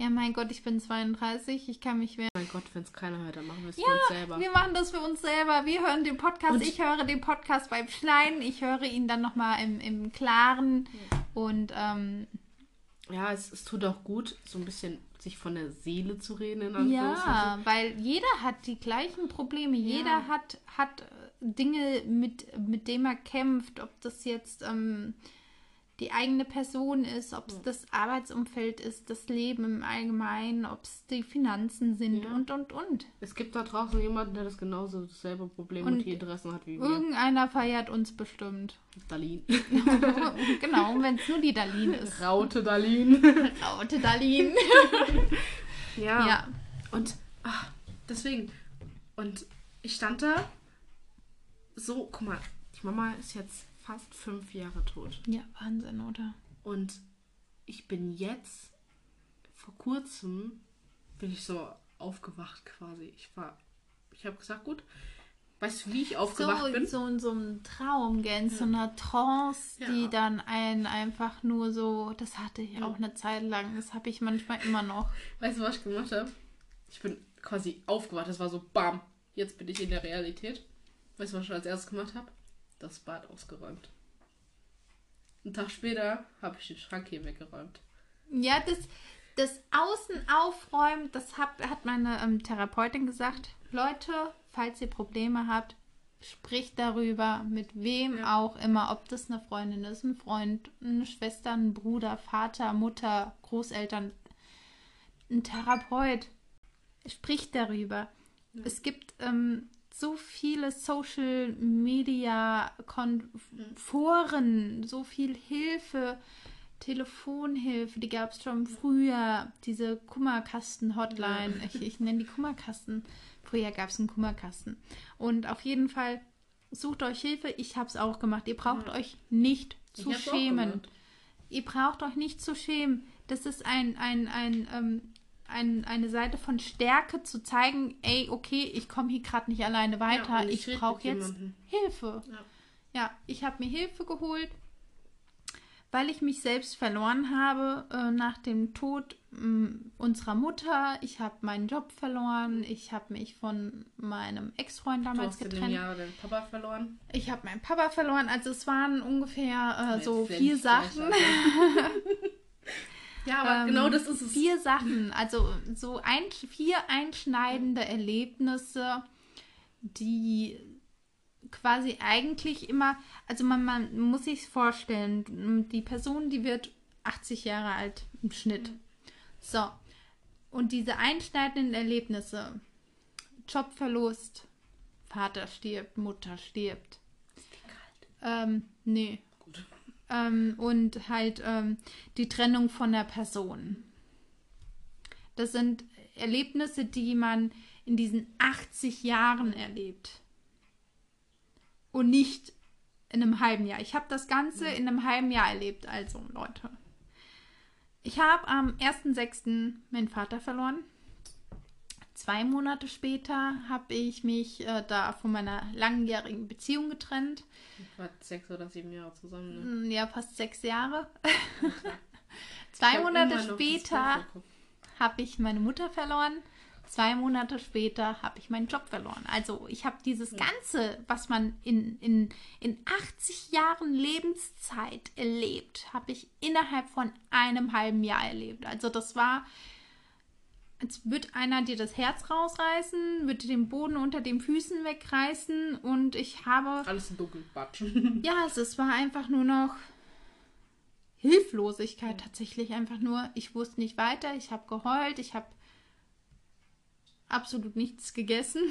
ja, mein Gott, ich bin 32, ich kann mich wehren. Mein Gott, wenn es keiner hört, dann machen wir es Ja, für uns selber. wir machen das für uns selber. Wir hören den Podcast. Und- ich höre den Podcast beim Schneiden. Ich höre ihn dann nochmal im, im Klaren. Und ähm, Ja, es, es tut auch gut, so ein bisschen sich von der Seele zu reden, in ja, weil jeder hat die gleichen Probleme. Jeder hat, hat äh, Dinge, mit, mit denen er kämpft. Ob das jetzt ähm, die eigene Person ist, ob es das Arbeitsumfeld ist, das Leben im Allgemeinen, ob es die Finanzen sind Ja. und, und, und. Es gibt da draußen jemanden, der das genauso dasselbe Problem und, Und die Interessen hat wie wir. Irgendeiner feiert uns bestimmt. Dalin. genau, wenn es nur die Darlene ist. Raute Dalin. Raute Darlene. ja. Ja. Und ah, deswegen. Und ich stand da so, guck mal, die Mama ist jetzt fast fünf Jahre tot. Ja, Wahnsinn, oder? Und ich bin jetzt, vor kurzem, bin ich so aufgewacht quasi. Ich war, ich habe gesagt, gut, weißt du, wie ich aufgewacht so, bin? So in so einem Traum, gell, in so einer Trance, die Ja. dann einen einfach nur so, das hatte ich auch eine Zeit lang, das habe ich manchmal immer noch. Weißt du, was ich gemacht habe? Ich bin quasi aufgewacht. Das war so, bam, jetzt bin ich in der Realität. Weißt du, was ich als erstes gemacht habe? Das Bad ausgeräumt. Einen Tag später habe ich den Schrank hier weggeräumt. Ja, das, das Außen aufräumen, das hat, hat meine ähm, Therapeutin gesagt. Leute, falls ihr Probleme habt, spricht darüber, mit wem Ja. auch immer, ob das eine Freundin ist, ein Freund, eine Schwester, ein Bruder, Vater, Mutter, Großeltern, ein Therapeut. Spricht darüber. Es gibt ähm, so viele Social Media Foren, so viel Hilfe, Telefonhilfe, die gab es schon früher, diese Kummerkasten-Hotline. Ich, ich nenne die Kummerkasten. Früher gab es einen Kummerkasten. Und auf jeden Fall sucht euch Hilfe. Ich habe es auch gemacht. Ihr braucht euch nicht Ich zu schämen. Ihr braucht euch nicht zu schämen. Das ist ein, ein, ein, ähm, ein, eine Seite von Stärke zu zeigen, ey, okay, ich komme hier gerade nicht alleine weiter. und ich ich brauche jetzt jemandem. Hilfe. Ja. Ja, ich habe mir Hilfe geholt, weil ich mich selbst verloren habe äh, nach dem Tod mh, unserer Mutter. Ich habe meinen Job verloren. Ich habe mich von meinem Ex-Freund Du damals hast in dem getrennt. Jahr deinen Papa verloren. Ich habe meinen Papa verloren. Also es waren ungefähr äh, so vier Sachen. ja, aber Ähm, genau das ist es. Vier Sachen, also so ein, vier einschneidende Erlebnisse, die quasi eigentlich immer, also man, man muss sich vorstellen, die Person, die wird 80 Jahre alt im Schnitt. So. Und diese einschneidenden Erlebnisse, Jobverlust, Vater stirbt, Mutter stirbt. Ähm, nee. Ähm, und halt ähm, die Trennung von der Person. Das sind Erlebnisse, die man in diesen 80 Jahren erlebt. Und nicht in einem halben Jahr. Ich habe das Ganze in einem halben Jahr erlebt. Also, Leute. Ich habe am 1.6. meinen Vater verloren. Zwei Monate später habe ich mich äh, da von meiner langjährigen Beziehung getrennt. War sechs oder sieben Jahre zusammen, ne? Mm, Ja, fast sechs Jahre. Zwei Monate später habe ich meine Mutter verloren. Zwei Monate später habe ich meinen Job verloren. Also ich habe dieses Ganze, was man in, in, in 80 Jahren Lebenszeit erlebt, habe ich innerhalb von einem halben Jahr erlebt. Also das war, als würde einer dir das Herz rausreißen, würde den Boden unter den Füßen wegreißen und ich habe Alles in dunkel, Batsch. ja, es, es war einfach nur noch Hilflosigkeit tatsächlich. Einfach nur, ich wusste nicht weiter, ich habe geheult, ich habe absolut nichts gegessen.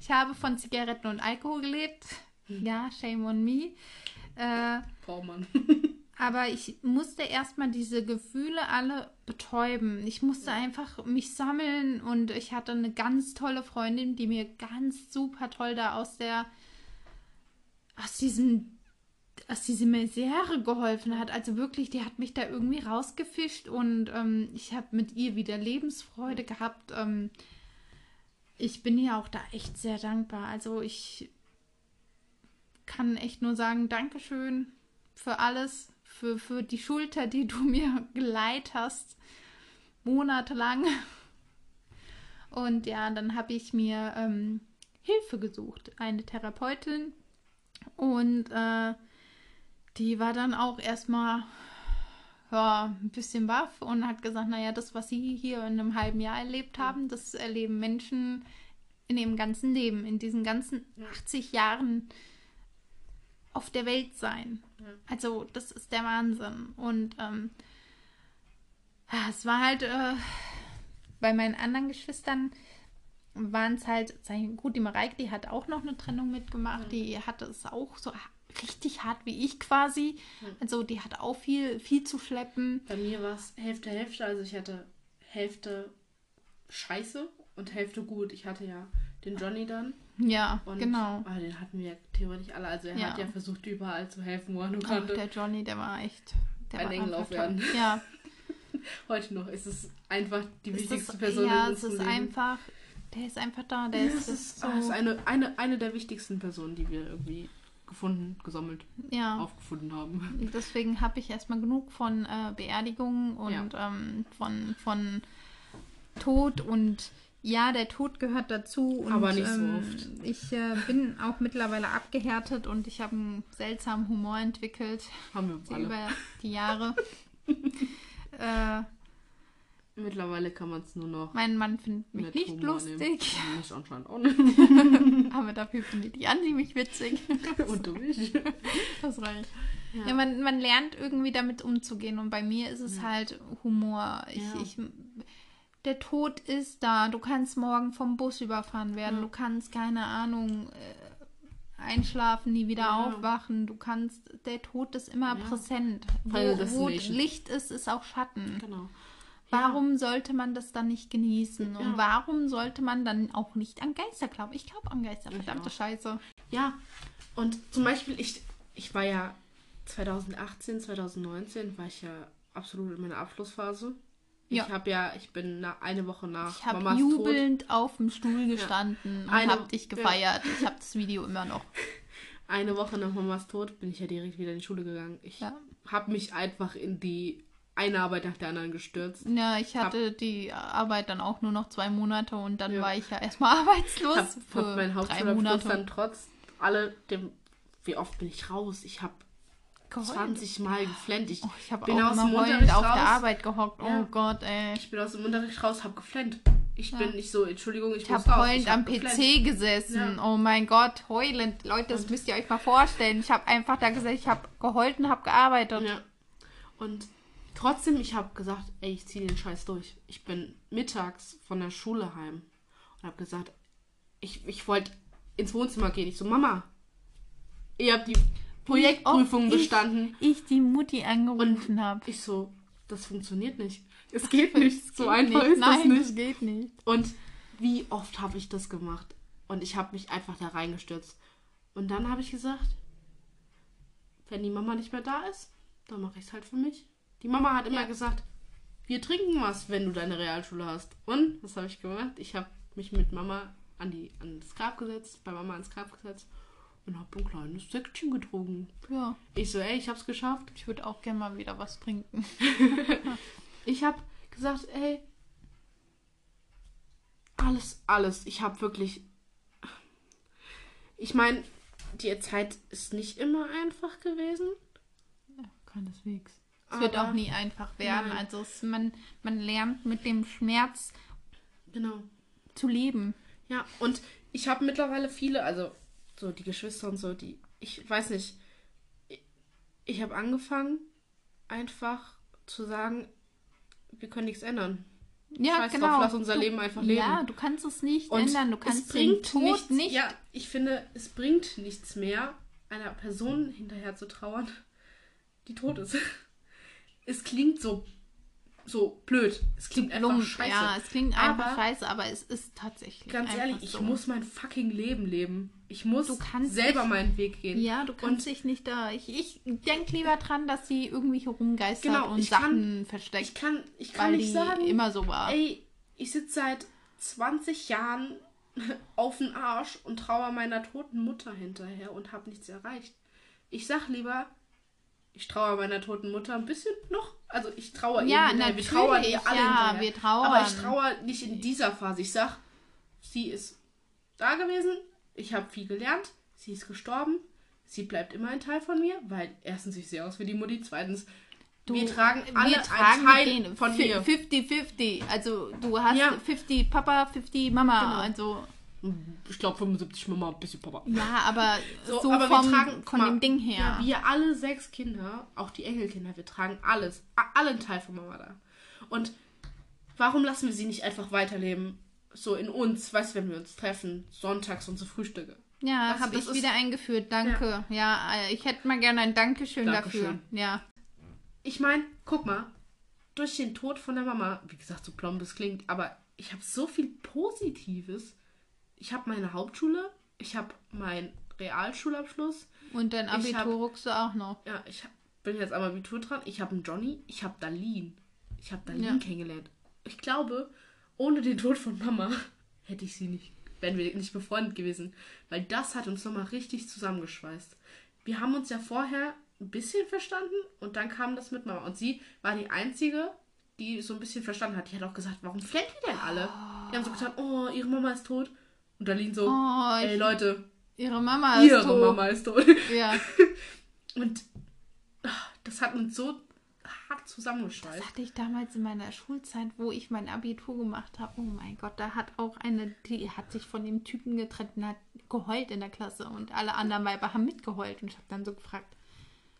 Ich habe von Zigaretten und Alkohol gelebt. Ja, shame on me. Äh, Baumann. Aber ich musste erstmal diese Gefühle alle betäuben. Ich musste einfach mich sammeln und ich hatte eine ganz tolle Freundin, die mir ganz super toll da aus der aus diesem aus dieser Misere geholfen hat. Also wirklich, die hat mich da irgendwie rausgefischt und ähm, ich habe mit ihr wieder Lebensfreude gehabt. Ähm, ich bin ihr auch da echt sehr dankbar. Also ich kann echt nur sagen, Dankeschön für alles, für, für die Schulter, die du mir geleiht hast, monatelang. Und ja, dann habe ich mir ähm, Hilfe gesucht, eine Therapeutin. Und äh, die war dann auch erstmal ja, ein bisschen baff und hat gesagt, naja, das, was sie hier in einem halben Jahr erlebt haben, das erleben Menschen in ihrem ganzen Leben, in diesen ganzen 80 Jahren auf der Welt sein. Also das ist der Wahnsinn. Und ähm, ja, es war halt äh, bei meinen anderen Geschwistern waren es halt, ich, gut, die Mareike, die hat auch noch eine Trennung mitgemacht, die hatte es auch so richtig hart wie ich quasi. Also die hat auch viel, viel zu schleppen. Bei mir war es Hälfte, Hälfte. Also ich hatte Hälfte Scheiße und Hälfte gut. Ich hatte ja den Johnny dann. Ja, Und, genau. Ah, den hatten wir ja theoretisch alle. Also er Ja. hat ja versucht, überall zu helfen, wo er nur Ach, konnte. der Johnny, der war echt. Der Ein war Engel auf. Erden. Ja, Heute noch ist es einfach die es wichtigste ist, Person ja, in es unserem ist Leben. einfach. Der ist einfach da. Der Ja, ist, es das ist, so. es ist eine, eine, eine der wichtigsten Personen, die wir irgendwie gefunden, gesammelt, ja. aufgefunden haben. Deswegen habe ich erstmal genug von äh, Beerdigungen und ähm, von, von Tod und ja, der Tod gehört dazu. Und, Aber nicht so ähm, oft. Ich äh, bin auch mittlerweile abgehärtet und ich habe einen seltsamen Humor entwickelt Haben wir alle. über die Jahre. äh, Mittlerweile kann man es nur noch mein Mann findet mich nicht Humor lustig, nehmen. Mich anscheinend auch nicht. aber dafür findet die Andi mich witzig. Und du mich. Das reicht. Ja. Ja, man, man lernt irgendwie damit umzugehen und bei mir ist es halt Humor. Ich, Ja. ich, der Tod ist da. Du kannst morgen vom Bus überfahren werden. Ja. Du kannst, keine Ahnung, äh, einschlafen, nie wieder Ja. aufwachen. Du kannst, der Tod ist immer Ja. präsent. Wo, wo. Licht ist, ist auch Schatten. Genau. Warum sollte man das dann nicht genießen? Und warum sollte man dann auch nicht an Geister glauben? Ich glaube an Geister, Ich verdammte. Scheiße. Ja, und zum Beispiel, ich, ich war ja 2018, 2019, war ich ja absolut in meiner Abschlussphase. Ja. Ich habe ja, ich bin na, eine Woche nach Ich habe Mamas Tod, jubelnd auf dem Stuhl gestanden und Eine- habe dich gefeiert. Ich habe das Video immer noch. eine Woche nach Mamas Tod, bin ich ja direkt wieder in die Schule gegangen. Ich Ja. habe mich einfach in die eine Arbeit nach der anderen gestürzt. Ja, ich hatte die Arbeit dann auch nur noch zwei Monate und dann Ja. war ich ja erstmal arbeitslos Hab, für hab meinen drei Hauptschulabschluss Monate. dann trotz alle dem, wie oft bin ich raus? Ich habe Geheult. 20 Mal geflennt. Ich Oh, ich habe bin auch aus dem Unterricht auf raus. der Arbeit gehockt. Ja. Oh Gott, ey. Ich bin aus dem Unterricht raus, hab geflennt. Ich Ja. bin nicht so, Entschuldigung, ich, Ich muss habe raus. heulend Ich hab am geflennt. PC gesessen. Oh mein Gott, heulend. Leute, das müsst ihr euch mal vorstellen. Ich habe einfach da gesagt, ich habe geheult und habe gearbeitet. Ja. Und trotzdem, ich habe gesagt, ey, ich ziehe den Scheiß durch. Ich bin mittags von der Schule heim und habe gesagt, ich, ich wollte ins Wohnzimmer gehen. Ich so, Mama, ihr habt die Projektprüfung bestanden. Ich, ich die Mutti angerufen habe. Ich so, das funktioniert nicht. Es geht nicht. so Geht einfach nicht. ist Nein, das nicht. das geht nicht. Und wie oft habe ich das gemacht? Und ich habe mich einfach da reingestürzt. Und dann habe ich gesagt, wenn die Mama nicht mehr da ist, dann mache ich es halt für mich. Die Mama hat immer Ja. gesagt, wir trinken was, wenn du deine Realschule hast. Und was habe ich gemacht? Ich habe mich mit Mama an, die, an das Grab gesetzt, bei Mama ans Grab gesetzt und habe ein kleines Säckchen getrunken. Ja. Ich so, ey, ich hab's geschafft. Ich würde auch gerne mal wieder was trinken. Ich habe gesagt, ey, alles, alles. Ich habe wirklich. Ich meine, die Zeit ist nicht immer einfach gewesen. Ja, keineswegs. Es wird auch nie einfach werden. Nein. Also es, man, man lernt mit dem Schmerz Genau. zu leben. Ja, und ich habe mittlerweile viele, also so die Geschwister und so, die, ich weiß nicht, ich, ich habe angefangen, einfach zu sagen, wir können nichts ändern. Ja, Scheiß drauf, genau. lass unser du, Leben einfach leben. Ja, du kannst es nicht Und ändern. Du es kannst bringt den Tod nichts, nicht. Ja, ich finde, es bringt nichts mehr, einer Person hinterher zu trauern, die tot ist. Es klingt so, so blöd. Es klingt einfach Lump. scheiße. Ja, es klingt einfach Aber- scheiße, aber es ist tatsächlich. Ganz ehrlich, ich so. muss mein fucking Leben leben. Ich muss Du kannst selber nicht- meinen Weg gehen. Ja, du kannst dich nicht da. Ich, ich denke lieber dran, dass sie irgendwie herumgeistert Genau, und ich Sachen kann- versteckt, Ich kann, ich kann nicht sagen, immer so war. ey, ich sitze seit 20 Jahren auf den Arsch und trauere meiner toten Mutter hinterher und habe nichts erreicht. Ich sag lieber, ich trauere meiner toten Mutter ein bisschen noch. Also ich trauere Ja, ihr hinterher. Wir trauern ihr alle ja, wir trauern. Aber ich trauere nicht in dieser Phase. Ich sag, sie ist da gewesen, ich habe viel gelernt, sie ist gestorben, sie bleibt immer ein Teil von mir, weil erstens ich sehe aus wie die Mutti, zweitens Du- wir tragen alle wir tragen einen Teil von ihr. 50-50. Also du hast Ja. 50 Papa, 50 Mama. Genau. Also Ich glaube 75 Mama, ein bisschen Papa. ja, aber so, So, aber vom, wir tragen, von mal, dem Ding her. Ja, wir alle sechs Kinder, auch die Enkelkinder, wir tragen alles, a- alle einen Teil von Mama da. Und warum lassen wir sie nicht einfach weiterleben? So in uns, weißt du, wenn wir uns treffen, sonntags unsere Frühstücke. Ja, habe ich wieder eingeführt. Danke. Ja, äh, ich hätte mal gerne ein Dankeschön, Dankeschön. dafür. Ja. Ich meine, guck mal, durch den Tod von der Mama, wie gesagt, so plump es klingt, aber ich habe so viel Positives. Ich habe meine Hauptschule, ich habe meinen Realschulabschluss, Und dein Abitur hab- ruckst du auch noch. Ja, ich hab, bin jetzt am Abitur dran. Ich habe einen Johnny, ich habe Darlene. Ich habe Darlene Ja. kennengelernt. Ich glaube, ohne den Tod von Mama hätte ich sie nicht, wären wir nicht befreundet gewesen. Weil das hat uns nochmal richtig zusammengeschweißt. Wir haben uns ja vorher ein bisschen verstanden und dann kam das mit Mama. Und sie war die Einzige, die so ein bisschen verstanden hat. Die hat auch gesagt, warum flennt ihr denn alle? Die haben so gesagt, oh, ihre Mama ist tot. Und Darlene so, Oh, ey Leute, ihre Mama ist ihre tot. Mama ist tot. Ja, Und ah, das hat uns so hart das zusammengeschweißt. hatte ich damals in meiner Schulzeit, wo ich mein Abitur gemacht habe. Oh mein Gott, da hat auch eine, die hat sich von dem Typen getrennt und hat geheult in der Klasse. Und alle anderen Weiber haben mitgeheult. Und ich habe dann so gefragt,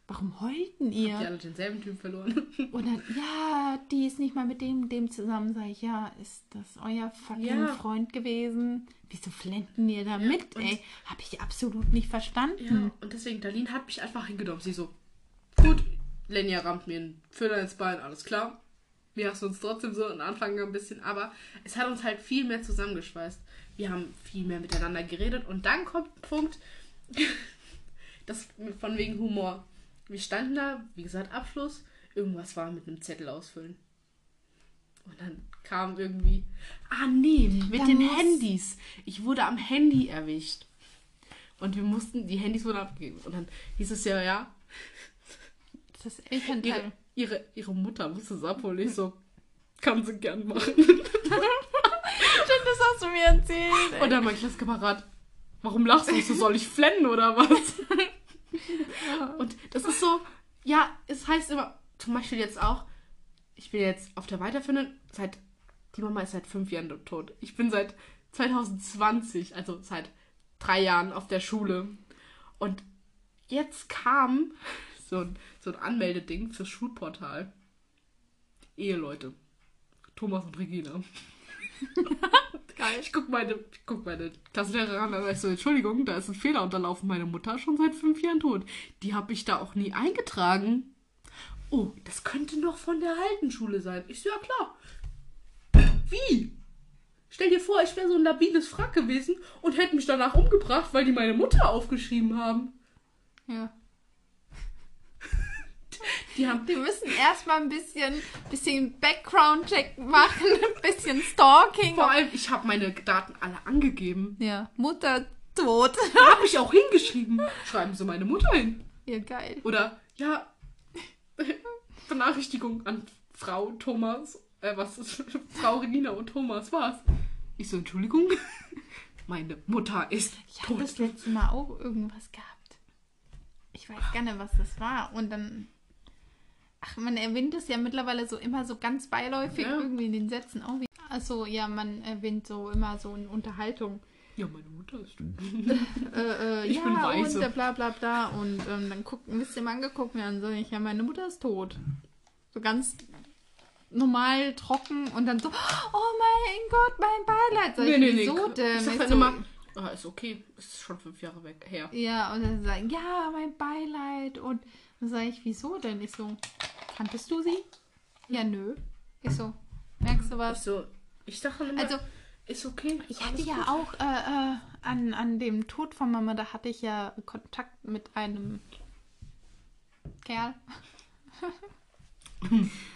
warum heulten ihr? Die alle denselben Typ verloren. Und dann, ja, die ist nicht mal mit dem, dem zusammen. Sag ich, ja, ist das euer fucking Ja. Freund gewesen? Wieso flenden ihr da mit, und- ey? Habe ich absolut nicht verstanden. ja, und deswegen, Darlene hat mich einfach hingenommen. Sie so, gut, Lenja rammt mir einen Füller ins Bein, alles klar. Wir hassen uns trotzdem so am Anfang ein bisschen, aber es hat uns halt viel mehr zusammengeschweißt. Wir haben viel mehr miteinander geredet und dann kommt ein Punkt, das von wegen Humor. Wir standen da, wie gesagt, Abschluss, irgendwas war mit einem Zettel ausfüllen. Und dann kam irgendwie, ah nee, mit Da den muss- Handys. Ich wurde am Handy erwischt. Und wir mussten, die Handys wurden abgegeben. Und dann hieß es ja, ja, Das Elternteil. ihre, ihre, ihre Mutter muss es abholen. Ich so, kann sie gern machen. Stimmt, das hast du mir erzählt. ey. Und dann mein Klassenkamerad, warum lachst du? So, soll ich flennen oder was? Und das ist so, ja, es heißt immer, zum Beispiel jetzt auch, ich bin jetzt auf der Weiterführenden, seit, die Mama ist seit fünf Jahren tot. Ich bin seit 2020, also seit drei Jahren auf der Schule. Und jetzt kam so ein, so ein Anmeldeding fürs Schulportal. Eheleute. Thomas und Regina. Geil. Ich guck meine, ich guck meine Klassenlehrerin an und sag so, Entschuldigung, da ist ein Fehler unterlaufen. Meine Mutter ist schon seit fünf Jahren tot. Die habe ich da auch nie eingetragen. Oh, das könnte noch von der alten Schule sein. Ich so, ja klar. Wie? Stell dir vor, ich wäre so ein labiles Frack gewesen und hätte mich danach umgebracht, weil die meine Mutter aufgeschrieben haben. Ja. Die haben Die müssen erstmal ein bisschen, bisschen Background-Check machen, ein bisschen Stalking. vor allem, ich habe meine Daten alle angegeben. Ja, Mutter tot. Habe ich auch hingeschrieben. Schreiben Sie meine Mutter hin. Ja, geil. Oder, ja, Benachrichtigung an Frau Thomas. Äh, was ist? Frau Regina und Thomas, was? Ich so, Entschuldigung. Meine Mutter ist Ich habe tot. das letzte Mal auch irgendwas gehabt. Ich weiß gar nicht, was das war. Und dann. Ach, man erwähnt es ja mittlerweile so immer so ganz beiläufig Ja. irgendwie in den Sätzen auch. wie- Also ja, man erwähnt so immer so in Unterhaltung. Ja, meine Mutter ist tot. Äh, äh, Ich ja, bin weise. und bla bla bla. Und ähm, dann guckt, ihr mal angeguckt, ja, dann sage ich, ja, meine Mutter ist tot. So ganz normal, trocken und dann so, oh mein Gott, mein Beileid. Sag ich, wieso denn? Ich sag dann so, immer, ah, ist okay. Ist schon fünf Jahre weg her. Ja, und dann sagen, ja, mein Beileid. Und dann sage ich, wieso denn? Ich so, kanntest du sie? Ja, nö. Ich so, merkst du Ich was? so, ich dann immer, Also, ist okay. ich alles hatte ja gut. auch äh, äh, an, an dem Tod von Mama, da hatte ich ja Kontakt mit einem Kerl.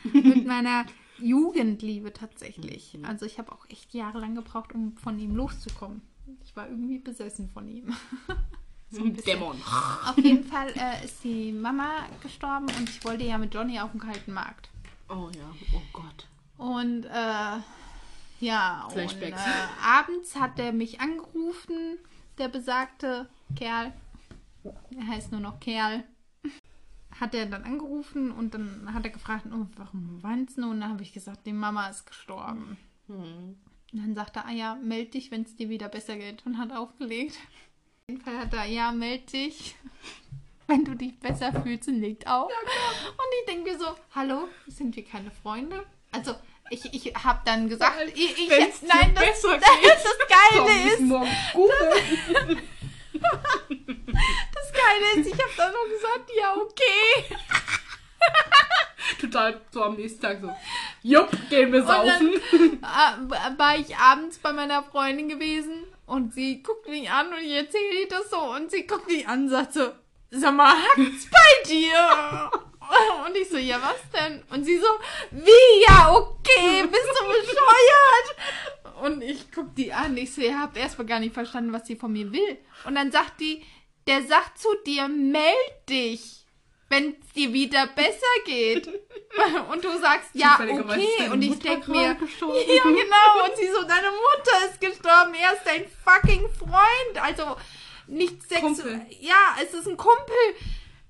mit meiner Jugendliebe tatsächlich. Mhm. Also ich habe auch echt jahrelang gebraucht, um von ihm loszukommen. Ich war irgendwie besessen von ihm. so ein bisschen. Dämon. Auf jeden Fall äh, ist die Mama gestorben und ich wollte ja mit Johnny auf den kalten Markt. Oh ja, oh Gott. Und äh, ja, und, Flashbacks. äh, abends hat er mich angerufen, der besagte Kerl. Er heißt nur noch Kerl. Hat er dann angerufen und dann hat er gefragt, oh, warum weinst du? Und dann habe ich gesagt, die Mama ist gestorben. Hm. Und dann sagte er, ah ja, meld dich, wenn es dir wieder besser geht. Und hat aufgelegt. Auf jeden Fall hat er, ja, meld dich, wenn du dich besser fühlst und legt auf. Und ich denke mir so, hallo, sind wir keine Freunde? Also, ich, ich habe dann gesagt, Weil, ich, ich, nein, das, das, das Geile ist, das Geile ist, ich habe dann noch gesagt, ja, okay. Total so am nächsten Tag so, jupp, gehen wir dann- saufen. äh, war ich abends bei meiner Freundin gewesen und sie guckt mich an und ich erzähle ihr das so und sie guckt mich an und sagt so, sag mal, hackt's bei dir? Und ich so, ja, was denn? Und sie so, wie, ja, okay, bist du bescheuert? Und ich guck die an, ich so, ihr habt erstmal gar nicht verstanden, was sie von mir will. Und dann sagt die, der sagt zu dir, meld dich, wenn es dir wieder besser geht. Und du sagst, ja, okay. Und ich Mutter denk mir, gestorben. ja, genau. Und sie so, deine Mutter ist gestorben. Er ist dein fucking Freund. Also nicht sexuell. Ja, es ist ein Kumpel.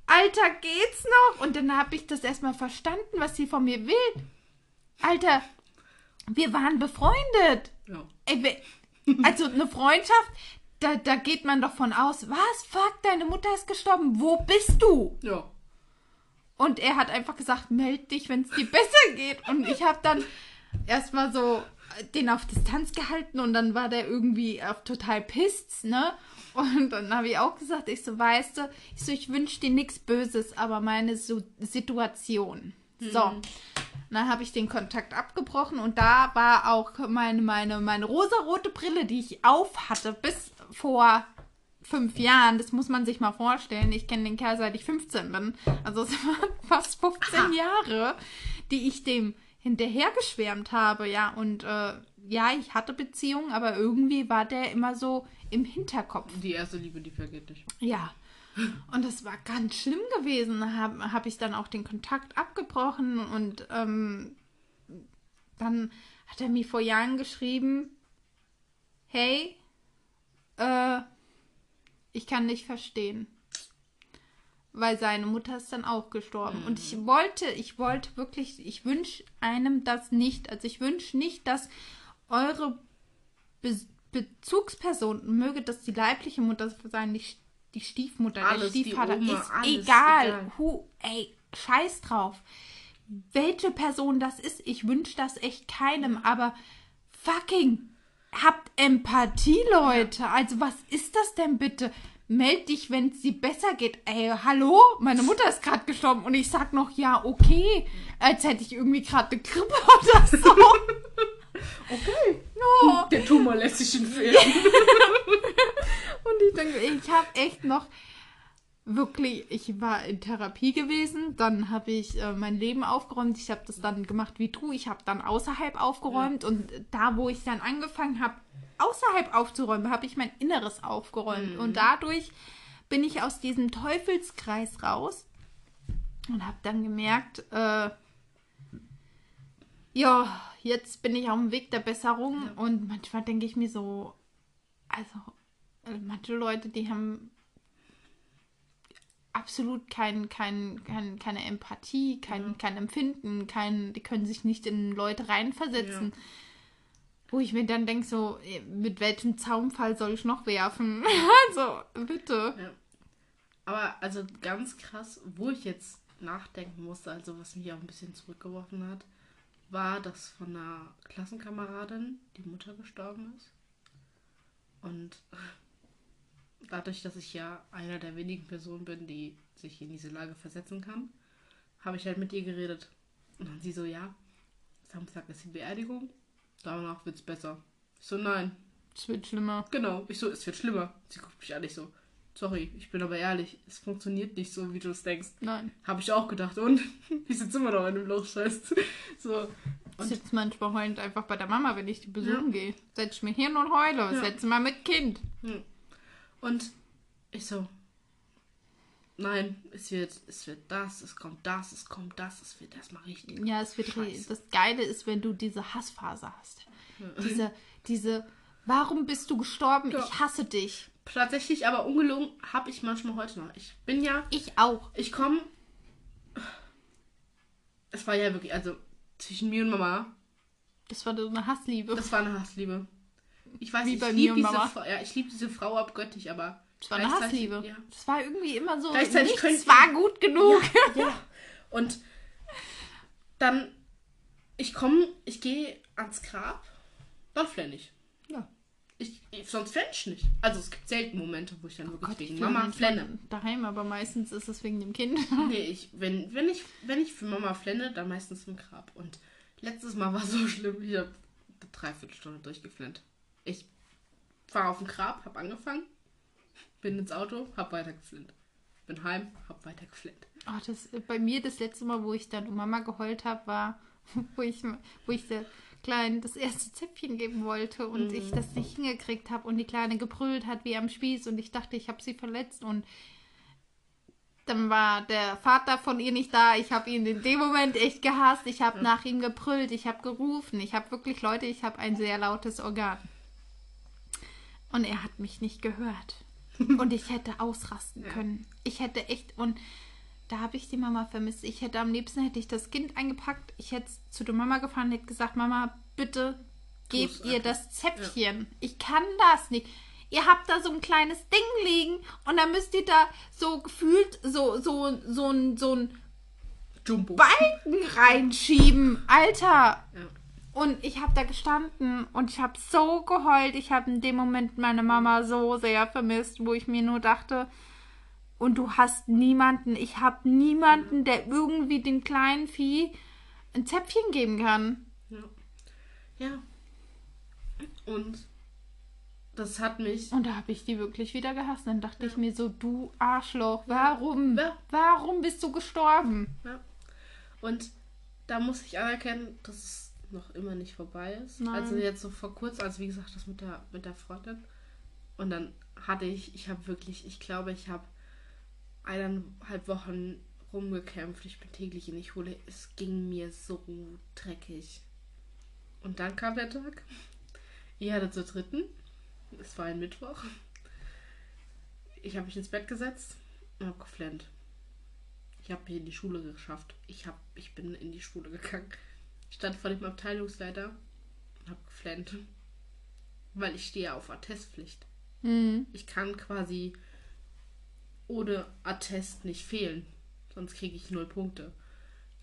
Alter, geht's noch? Und dann habe ich das erstmal verstanden, was sie von mir will. Alter, wir waren befreundet. Ja. Ey, also eine Freundschaft, da, da geht man doch von aus, was? Fuck, deine Mutter ist gestorben. Wo bist du? Ja. Und er hat einfach gesagt, meld dich, wenn es dir besser geht. Und ich habe dann erstmal so den auf Distanz gehalten und dann war der irgendwie auf total pisst, ne? Und dann habe ich auch gesagt, ich so, weißt du, ich so, ich wünsche dir nichts Böses, aber meine so Situation. So. Dann habe ich den Kontakt abgebrochen und da war auch meine, meine, meine rosarote Brille, die ich auf hatte, bis vor fünf Jahren. Das muss man sich mal vorstellen. Ich kenne den Kerl seit ich 15 bin. Also es waren fast 15 Jahre, die ich dem hinterhergeschwärmt habe, ja. Und äh, ja, ich hatte Beziehungen, aber irgendwie war der immer so im Hinterkopf. Die erste Liebe, die vergeht nicht. Ja. Und das war ganz schlimm gewesen. Habe hab ich dann auch den Kontakt abgebrochen und ähm, dann hat er mir vor Jahren geschrieben, hey, äh, ich kann dich verstehen. Weil seine Mutter ist dann auch gestorben. Und ich wollte, ich wollte wirklich, ich wünsche einem das nicht. Also ich wünsche nicht, dass eure Be Bezugsperson, möge das die leibliche Mutter sein, die, die Stiefmutter, Alles, der Stiefvater, Oma, ist egal. egal. Who, ey, scheiß drauf. Welche Person das ist, ich wünsche das echt keinem, aber fucking habt Empathie, Leute. Also was ist das denn bitte? Meld dich, wenn es dir besser geht. Ey, hallo? Meine Mutter ist gerade gestorben und ich sag noch, ja, okay. Als hätte ich irgendwie gerade eine Grippe oder so. Okay. Oh. Der Tumor lässt sich entfernen. Und ich denke, ich habe echt noch wirklich, ich war in Therapie gewesen, dann habe ich äh, mein Leben aufgeräumt, ich habe das dann gemacht wie du, ich habe dann außerhalb aufgeräumt und da, wo ich dann angefangen habe, außerhalb aufzuräumen, habe ich mein Inneres aufgeräumt. Mhm. und dadurch bin ich aus diesem Teufelskreis raus und habe dann gemerkt, äh, ja, jetzt bin ich auf dem Weg der Besserung und manchmal denke ich mir so, also äh, manche Leute, die haben absolut kein, kein, kein, keine Empathie, kein, kein Empfinden, kein, die können sich nicht in Leute reinversetzen. Wo ich mir dann denke, so, eh, mit welchem Zaunfall soll ich noch werfen? also, bitte. Ja. Aber also ganz krass, wo ich jetzt nachdenken musste, also was mich auch ein bisschen zurückgeworfen hat, war, dass von einer Klassenkameradin die Mutter gestorben ist. Und dadurch, dass ich ja einer der wenigen Personen bin, die sich in diese Lage versetzen kann, habe ich halt mit ihr geredet. Und dann sie so, ja, Samstag ist die Beerdigung, danach wird's besser. Ich so, nein, Es wird schlimmer. Genau, ich so, es wird schlimmer. Sie guckt mich an, ich so, sorry, ich bin aber ehrlich, es funktioniert nicht so, wie du es denkst. Nein. Habe ich auch gedacht und ich sitze immer noch in dem Loch, scheiße. So, Ich sitze manchmal heulend einfach bei der Mama, wenn ich die besuchen Ja. gehe. Setz mich hin und heule. Ja. Setz mal mit Kind. Und ich so, nein, es wird, es wird das, es kommt das, es kommt das, es wird erstmal richtig. Ja, es wird Scheiße. das Geile ist, wenn du diese Hassphase hast. Diese, diese, warum bist du gestorben? Ja. Ich hasse dich. Tatsächlich, aber ungelogen, habe ich manchmal heute noch. Ich bin ja, Ich auch. ich komme, es war ja wirklich, also zwischen mir und Mama, Das war so eine Hassliebe. Das war eine Hassliebe. Ich weiß, Wie ich liebe diese. Frau. Ja, ich liebe diese Frau abgöttisch, aber Das war eine Hassliebe. Ja. Das war irgendwie immer so, Gleichzeitig nichts könnte- war gut genug. ja. Und dann ich komme, ich gehe ans Grab, dann flenne ich. Ja. Ich, sonst flenne ich nicht. Also es gibt selten Momente, wo ich dann wirklich Gott, wegen Mama flenne. Daheim, aber meistens ist es wegen dem Kind. Nee, ich, wenn, wenn, ich, wenn ich für Mama flenne, dann meistens im Grab. Und letztes Mal war so schlimm, ich habe eine Dreiviertelstunde durchgeflennt. Ich war auf dem Grab, habe angefangen, bin ins Auto, habe weitergeflennt. Bin heim, habe weitergeflennt. Oh, das, bei mir das letzte Mal, wo ich dann um Mama geheult habe, war, wo ich, wo ich der Kleinen das erste Zäpfchen geben wollte und ich das nicht hingekriegt habe und die Kleine gebrüllt hat wie am Spieß und ich dachte, ich habe sie verletzt und dann war der Vater von ihr nicht da. Ich habe ihn in dem Moment echt gehasst. Ich habe nach ihm gebrüllt. Ich habe gerufen. Ich habe wirklich, Leute, ich habe ein sehr lautes Organ. Und er hat mich nicht gehört. Und ich hätte ausrasten können. Ich hätte echt, und da habe ich die Mama vermisst. Ich hätte am liebsten, hätte ich das Kind eingepackt. Ich hätte zu der Mama gefahren und hätte gesagt, Mama, bitte gebt ihr das Zäpfchen. Ich kann das nicht. Ihr habt da so ein kleines Ding liegen und dann müsst ihr da so gefühlt so, so, so ein, so ein Jumbo. Balken reinschieben. Alter, Ja. Und ich habe da gestanden und ich habe so geheult. Ich habe in dem Moment meine Mama so sehr vermisst, wo ich mir nur dachte, und du hast niemanden, ich habe niemanden, der irgendwie dem kleinen Vieh ein Zäpfchen geben kann. Ja. ja. Und das hat mich. Und da habe ich die wirklich wieder gehasst. Dann dachte ich mir so, du Arschloch, warum? Ja. Warum bist du gestorben? Ja. Und da muss ich anerkennen, dass es noch immer nicht vorbei ist. Nein. Also jetzt so vor kurzem, also wie gesagt, das mit der, mit der Freundin. Und dann hatte ich, ich habe wirklich, ich glaube, ich habe eineinhalb Wochen rumgekämpft. Ich bin täglich in die Schule. Es ging mir so dreckig. Und dann kam der Tag. Ihr hattet zur dritten. Es war ein Mittwoch. Ich habe mich ins Bett gesetzt und habe geflennt. Ich habe mich in die Schule geschafft. Ich, hab, ich bin in die Schule gegangen. Ich stand vor dem Abteilungsleiter und habe geflennt. Weil ich stehe auf Attestpflicht. Hm. Ich kann quasi ohne Attest nicht fehlen. Sonst kriege ich null Punkte.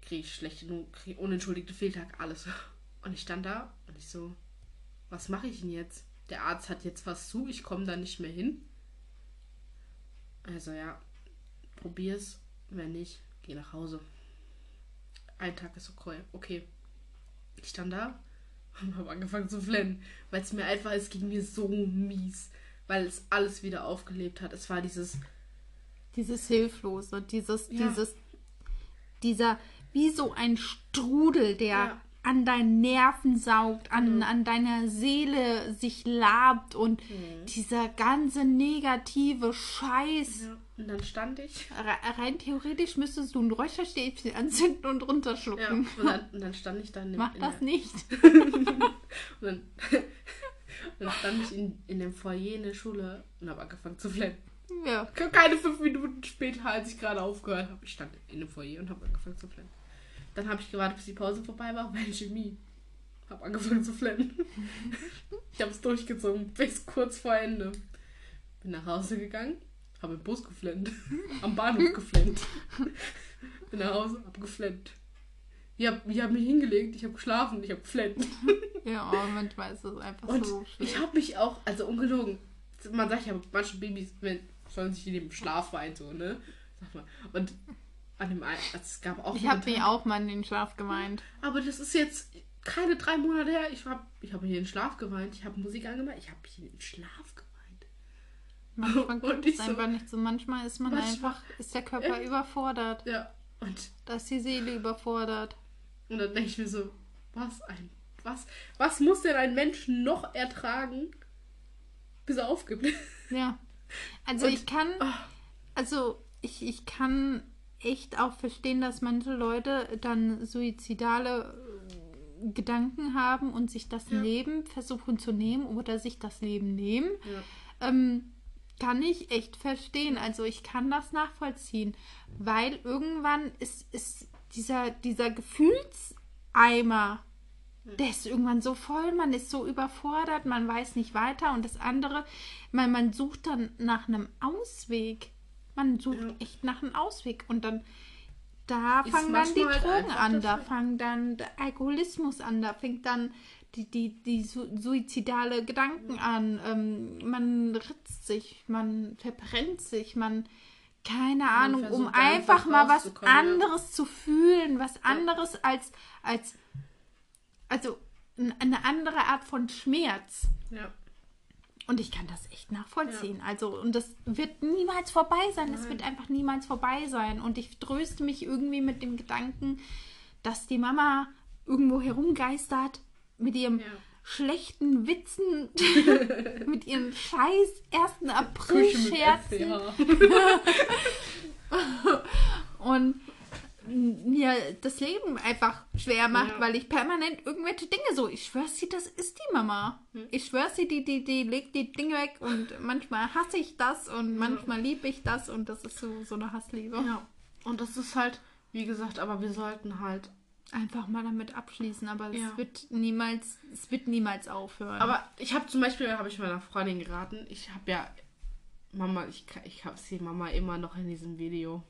Kriege ich schlechte, krieg unentschuldigte Fehltag, alles. Und ich stand da und ich so, was mache ich denn jetzt? Der Arzt hat jetzt was zu, ich komme da nicht mehr hin. Also ja, probier's. Wenn nicht, geh nach Hause. Ein Tag ist okay. Okay. Ich stand da und habe angefangen zu flennen, weil es mir einfach, es ging mir so mies, weil es alles wieder aufgelebt hat. Es war dieses, Dieses Hilflose, dieses, Ja. dieses, dieser, wie so ein Strudel, der Ja. an deinen Nerven saugt, an, an deiner Seele sich labt und dieser ganze negative Scheiß. Ja. Und dann stand ich. Re- Rein theoretisch müsstest du ein Räucherstäbchen anzünden und Ja, runterschlucken. und, dann, und dann stand ich dann in, Mach das der, nicht. Und dann, und dann stand ich in, in dem Foyer in der Schule und habe angefangen zu flennen. Ja. Keine fünf Minuten später, als ich gerade aufgehört habe. Ich stand in dem Foyer und habe angefangen zu flennen. Dann habe ich gewartet, bis die Pause vorbei war bei Chemie. Habe angefangen zu flennen. ich habe es durchgezogen bis kurz vor Ende. Bin nach Hause gegangen, habe im Bus geflennt. Am Bahnhof geflennt. Bin nach Hause, habe geflennt. Ich habe ich hab mich hingelegt, ich habe geschlafen, ich habe geflennt. Ja, aber manchmal ist das einfach Und so schlimm. ich habe mich auch, also ungelogen, man sagt ja, manche Babys wenn, sollen sich in dem Schlaf weinen, so, ne? Sag mal. Und an dem einen, also es gab auch Ich habe mir auch mal in den Schlaf gemeint. Aber das ist jetzt keine drei Monate her. Ich habe ich hab hier in den Schlaf geweint, ich habe Musik angemacht, ich habe hier in den Schlaf geweint. Manchmal Und ich es so- einfach nicht so. Manchmal ist man Manchmal- einfach, ist der Körper überfordert. Ja, und, Da ist die Seele überfordert. und dann denke ich mir so, was ein, was, was muss denn ein Mensch noch ertragen, bis er aufgibt? Ja. Also Und- ich kann, Ah. also ich, ich kann echt auch verstehen, dass manche Leute dann suizidale äh, Gedanken haben und sich das Ja. Leben versuchen zu nehmen oder sich das Leben nehmen. Ja. ähm, kann ich echt verstehen. Also ich kann das nachvollziehen, weil irgendwann ist, ist dieser, dieser Gefühlseimer, der ist irgendwann so voll, man ist so überfordert, man weiß nicht weiter und das andere, man, man sucht dann nach einem Ausweg. Man sucht Ja. echt nach einem Ausweg und dann da fangen dann die halt Drogen einfach an, da fangen dann der Alkoholismus an, da fängt dann die, die, die su suizidale Gedanken an. Ähm, man ritzt sich, man verbrennt sich, man keine Ahnung, um einfach einfach mal was rauszukommen, ja. anderes zu fühlen, was anderes als, als also eine andere Art von Schmerz. Ja. Und ich kann das echt nachvollziehen. Also, und das wird niemals vorbei sein. Das Nein. wird einfach niemals vorbei sein. Und ich tröste mich irgendwie mit dem Gedanken, dass die Mama irgendwo herumgeistert mit ihrem Ja. schlechten Witzen, mit ihren scheiß 1. Küche mit April-Scherzen und mir das Leben einfach schwer macht, Ja. weil ich permanent irgendwelche Dinge so, ich schwör's sie, das ist die Mama. Hm. Ich schwör's sie, die, die, die legt die Dinge weg und manchmal hasse ich das und manchmal liebe ich das und das ist so, so eine Hassliebe. Ja. Und das ist halt, wie gesagt, aber wir sollten halt. Einfach mal damit abschließen, aber es Ja. wird niemals, es wird niemals aufhören. Aber ich habe zum Beispiel, habe ich meiner Freundin geraten, ich habe ja Mama, ich, ich habe sie Mama immer noch in diesem Video.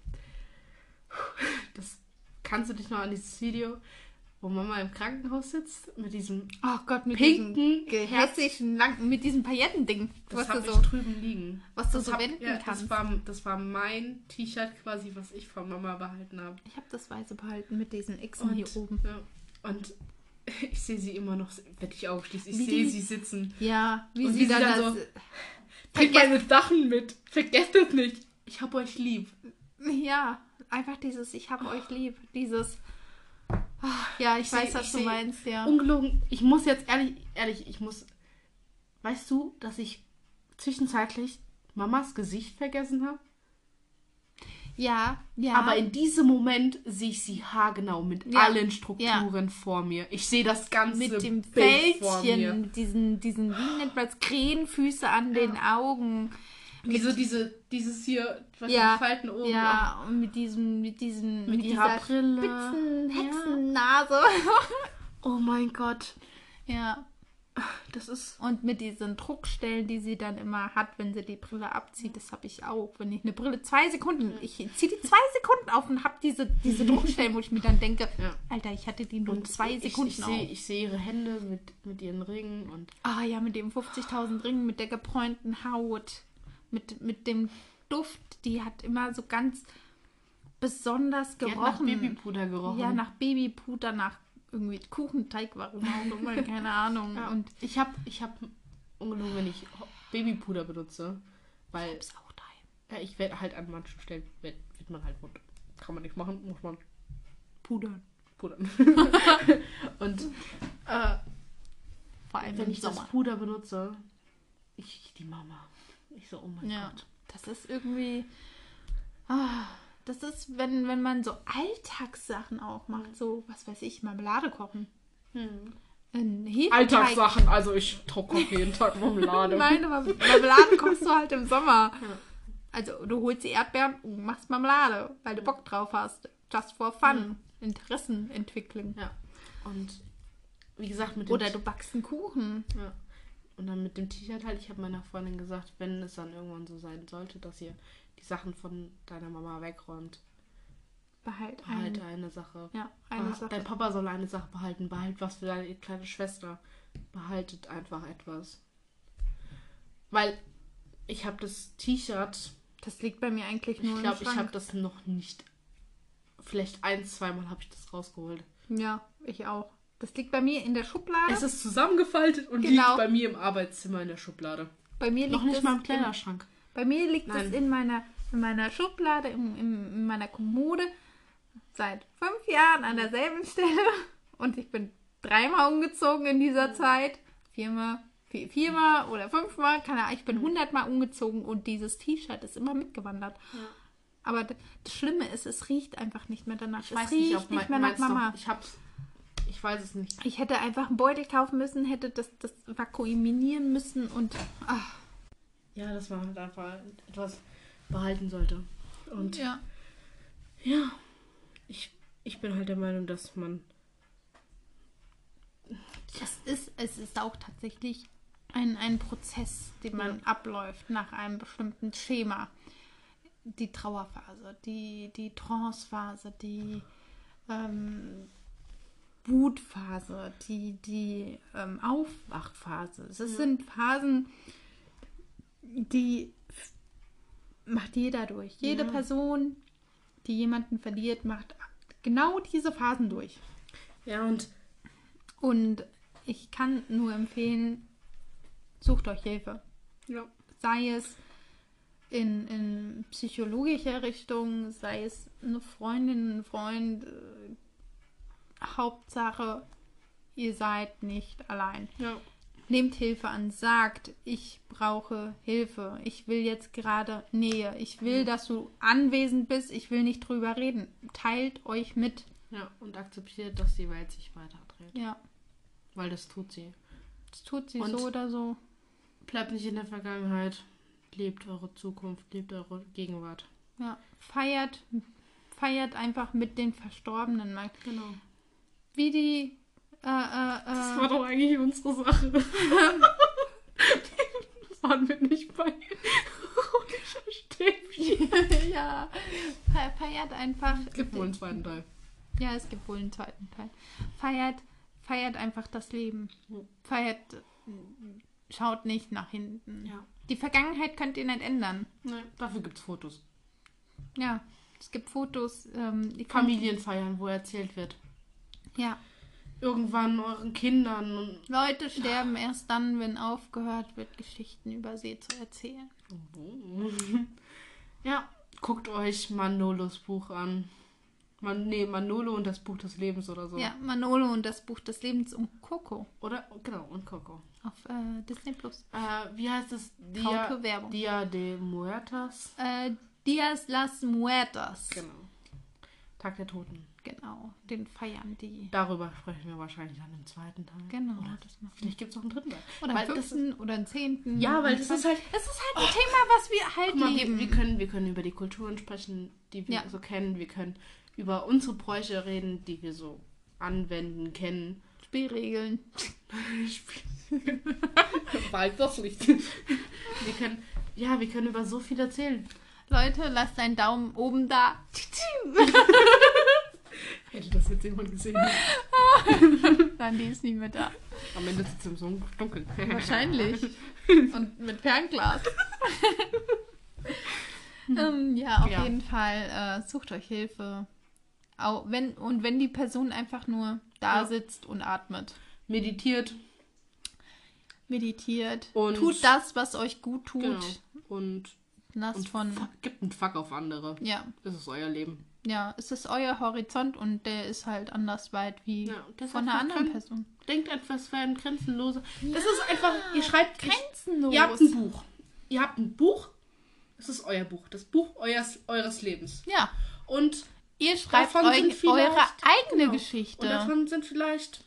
Das kannst du dich noch an dieses Video, wo Mama im Krankenhaus sitzt mit diesem oh Gott, mit pinken hässlichen, langen, mit diesem Paillettending, Das was du habe so, ich drüben liegen. was du Das, so hab, wenden ja, kannst. das, war, das war mein T-Shirt quasi, was ich von Mama behalten habe. ich habe das weiße behalten mit diesen Xen hier oben. Ja. Und ich sehe sie immer noch, wenn ich Augen schließe, ich sehe sie sitzen. Ja, wie Und sie wie dann, dann das. so- Bringt meine Sachen mit. Vergesst es nicht. Ich hab euch lieb. Ja, einfach dieses Ich hab euch lieb. Dieses. Ah, Ja, ich, Ich weiß, seh- was ich du meinst, ja. Ungelogen. Ich muss jetzt ehrlich, ehrlich, ich muss. Weißt du, dass ich zwischenzeitlich Mamas Gesicht vergessen habe? Ja, ja. Aber in diesem Moment sehe ich sie haargenau mit Ja. allen Strukturen vor mir. Ich sehe das ganze mit dem Bild. Fältchen, diesen, diesen, wie nennt man es, Krähenfüße an den Augen. Wie so diese, dieses hier, was Ja, die Falten oben. Ja, und mit diesem, mit diesen, Mit ihrer dieser Brille. spitzen Ja. Hexennase. Oh mein Gott. ja. Das ist. Und mit diesen Druckstellen, die sie dann immer hat, wenn sie die Brille abzieht, das habe ich auch. Wenn ich eine Brille zwei Sekunden, ich ziehe die zwei Sekunden auf und habe diese, diese Druckstellen, wo ich mir dann denke, Ja. Alter, ich hatte die nur zwei ich, Sekunden ich, auf. sehe, ich sehe ihre Hände mit, mit ihren Ringen und. Ah ja, mit dem 50.000 Ringen, mit der gebräunten Haut, mit, mit dem Duft, die hat immer so ganz besonders Die hat nach gerochen. Babypuder gerochen. Ja, nach Babypuder, nach irgendwie Kuchenteig, warum auch immer, keine Ahnung. Ja. Und ich habe ich hab ungelogen, wenn ich Babypuder benutze, weil ist auch daheim. Ja, ich werde halt an manchen Stellen, wird, wird man halt wund. Kann man nicht machen, muss man Pudern. pudern. Und äh, Vor allem wenn ich das Sommer. Puder benutze, ich die Mama. Ich so, oh mein Ja. Gott. Das ist irgendwie. Ah, das ist, wenn, wenn man so Alltagssachen auch macht, so, was weiß ich, Marmelade kochen. Hefeteig. Alltagssachen, also ich koche jeden Tag Marmelade. Nein, aber Marmelade kochst du halt im Sommer. Also du holst die Erdbeeren und machst Marmelade, weil du Bock drauf hast. Just for fun. Interessenentwicklung. Ja. Und wie gesagt, mit dem Oder du backst einen Kuchen. Ja. Und dann mit dem T-Shirt halt, ich habe meiner Freundin gesagt, wenn es dann irgendwann so sein sollte, dass ihr die Sachen von deiner Mama wegräumt, Behalt behalte eine. eine Sache. Ja, eine Sache. Dein Papa soll eine Sache behalten, behalt was für deine kleine Schwester. Behaltet einfach etwas. Weil ich habe das T-Shirt, Das liegt bei mir eigentlich nur ich glaube, ich habe das noch nicht, vielleicht ein, zweimal habe ich das rausgeholt. Ja, ich auch. Das liegt bei mir in der Schublade. Es ist zusammengefaltet und Genau. liegt bei mir im Arbeitszimmer in der Schublade. bei mir liegt Noch nicht es mal im in- Kleiderschrank. Bei mir liegt Nein. es in meiner, in meiner Schublade, im, im, in meiner Kommode seit fünf Jahren an derselben Stelle. Und ich bin dreimal umgezogen in dieser Zeit. Viermal, vier, viermal oder fünfmal, keine Ahnung. Ich bin hundertmal umgezogen und dieses T-Shirt ist immer mitgewandert. Aber d- das Schlimme ist, es riecht einfach nicht mehr danach. Ich es weiß riecht nicht, ob nicht mehr nach Mama. Ich hab's. Ich weiß es nicht. Ich hätte einfach einen Beutel kaufen müssen, hätte das, das vakuumieren müssen und ach, Ja, das war halt einfach etwas behalten sollte. Und ja. ja, ich, ich bin halt der Meinung, dass man. Es ist, es ist auch tatsächlich ein, ein Prozess, den man abläuft nach einem bestimmten Schema. Die Trauerphase, die, die Trancephase, die ähm, Wutphase, die, die ähm, Aufwachphase. Es sind Phasen, die macht jeder durch. Jede Ja. Person, die jemanden verliert, macht genau diese Phasen durch. Ja, und Und ich kann nur empfehlen, sucht euch Hilfe. ja, Sei es in, in psychologischer Richtung, sei es eine Freundin, ein Freund. Hauptsache, ihr seid nicht allein. ja, Nehmt Hilfe an, sagt, ich brauche Hilfe, ich will jetzt gerade Nähe, ich will, dass du anwesend bist, ich will nicht drüber reden. Teilt euch mit. ja, und akzeptiert, dass die Welt sich weiterdreht. Ja, Weil das tut sie. das tut sie Und- so oder so. Bleibt nicht in der Vergangenheit. Lebt eure Zukunft, lebt eure Gegenwart. Ja, feiert, feiert einfach mit den Verstorbenen. Genau. Wie die, äh, äh, Das äh, war doch eigentlich unsere Sache. Waren wir nicht bei Rotischer Stäbchen. ja, fe- feiert einfach. Es gibt wohl einen zweiten Teil. Ja, es gibt wohl einen zweiten Teil. Feiert, feiert einfach das Leben. Feiert, schaut nicht nach hinten. Ja. Die Vergangenheit könnt ihr nicht ändern. Nein, dafür gibt es Fotos. Ja, es gibt Fotos. Ähm, Familienfeiern, wo erzählt wird. Ja, Irgendwann euren Kindern und. Leute sterben erst dann, wenn aufgehört wird, Geschichten über sie zu erzählen. Ja, guckt euch Manolos Buch an. Man, nee, Manolo und das Buch des Lebens oder so. Ja, Manolo und das Buch des Lebens und Coco Oder, genau, und Coco. auf äh, Disney Plus. Äh, wie heißt es? Traute Werbung. Dia de Muertas. Äh, Dias las Muertas. Genau. Tag der Toten. Genau, den feiern die. Darüber sprechen wir wahrscheinlich dann im zweiten Teil. Genau, Oder das machen vielleicht gibt es noch einen dritten Teil. Oder Weil einen fünften oder einen zehnten. Ja, weil das ist halt- Es ist halt ein Thema, was wir halt mal, wir, leben. wir, können, wir können über die Kulturen sprechen, die wir Ja. so kennen. Wir können über unsere Bräuche reden, die wir so anwenden, kennen. Spielregeln. Bald das Licht. Wir können, ja, wir können über so viel erzählen. Leute, lasst einen Daumen oben da. Hätte das jetzt jemand gesehen? Nein, die ist nicht mehr da. Am Ende sitzt im so Dunkeln. Wahrscheinlich. Und mit Fernglas. ähm, ja, auf Ja. jeden Fall äh, sucht euch Hilfe. Auch wenn, und wenn die Person einfach nur da Ja. sitzt und atmet, Meditiert. meditiert, Und- tut das, was euch gut tut. Genau. Und Lasst Und von. gebt einen Fuck auf andere. Ja, Das ist euer Leben. Ja, es ist euer Horizont und der ist halt anders weit wie Ja, von einer anderen Person. Denkt etwas für ein grenzenlose. Das ist einfach, ihr schreibt Grenzenlos. Ihr habt ein Buch. Ihr habt ein Buch. Das ist euer Buch. Das Buch eures, eures Lebens. Ja, Und ihr schreibt eu eure eigene genau. Geschichte. Und davon sind vielleicht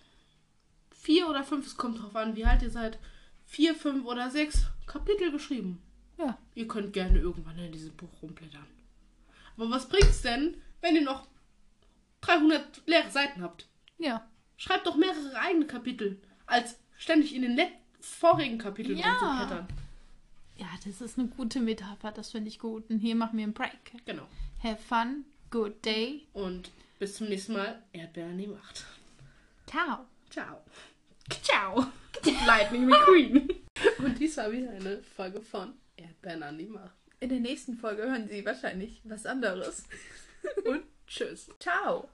vier oder fünf, es kommt drauf an, wie alt ihr seid, vier, fünf oder sechs Kapitel geschrieben. ja, Ihr könnt gerne irgendwann in diesem Buch rumblättern. Aber was bringt's denn, wenn ihr noch 300 leere Seiten habt? ja. Schreibt doch mehrere eigene Kapitel, als ständig in den vorigen Kapiteln Ja. rumzublättern. Ja, das ist eine gute Metapher, das finde ich gut. Und hier machen wir einen Break. Genau. Have fun, good day, Und bis zum nächsten Mal. Erdbeeren an die Macht. ciao. Ciao. Ciao. Lightning McQueen. Und dies war wieder eine Folge von Erdbeeren an die Macht. In der nächsten Folge hören Sie wahrscheinlich was anderes. Und tschüss. Ciao.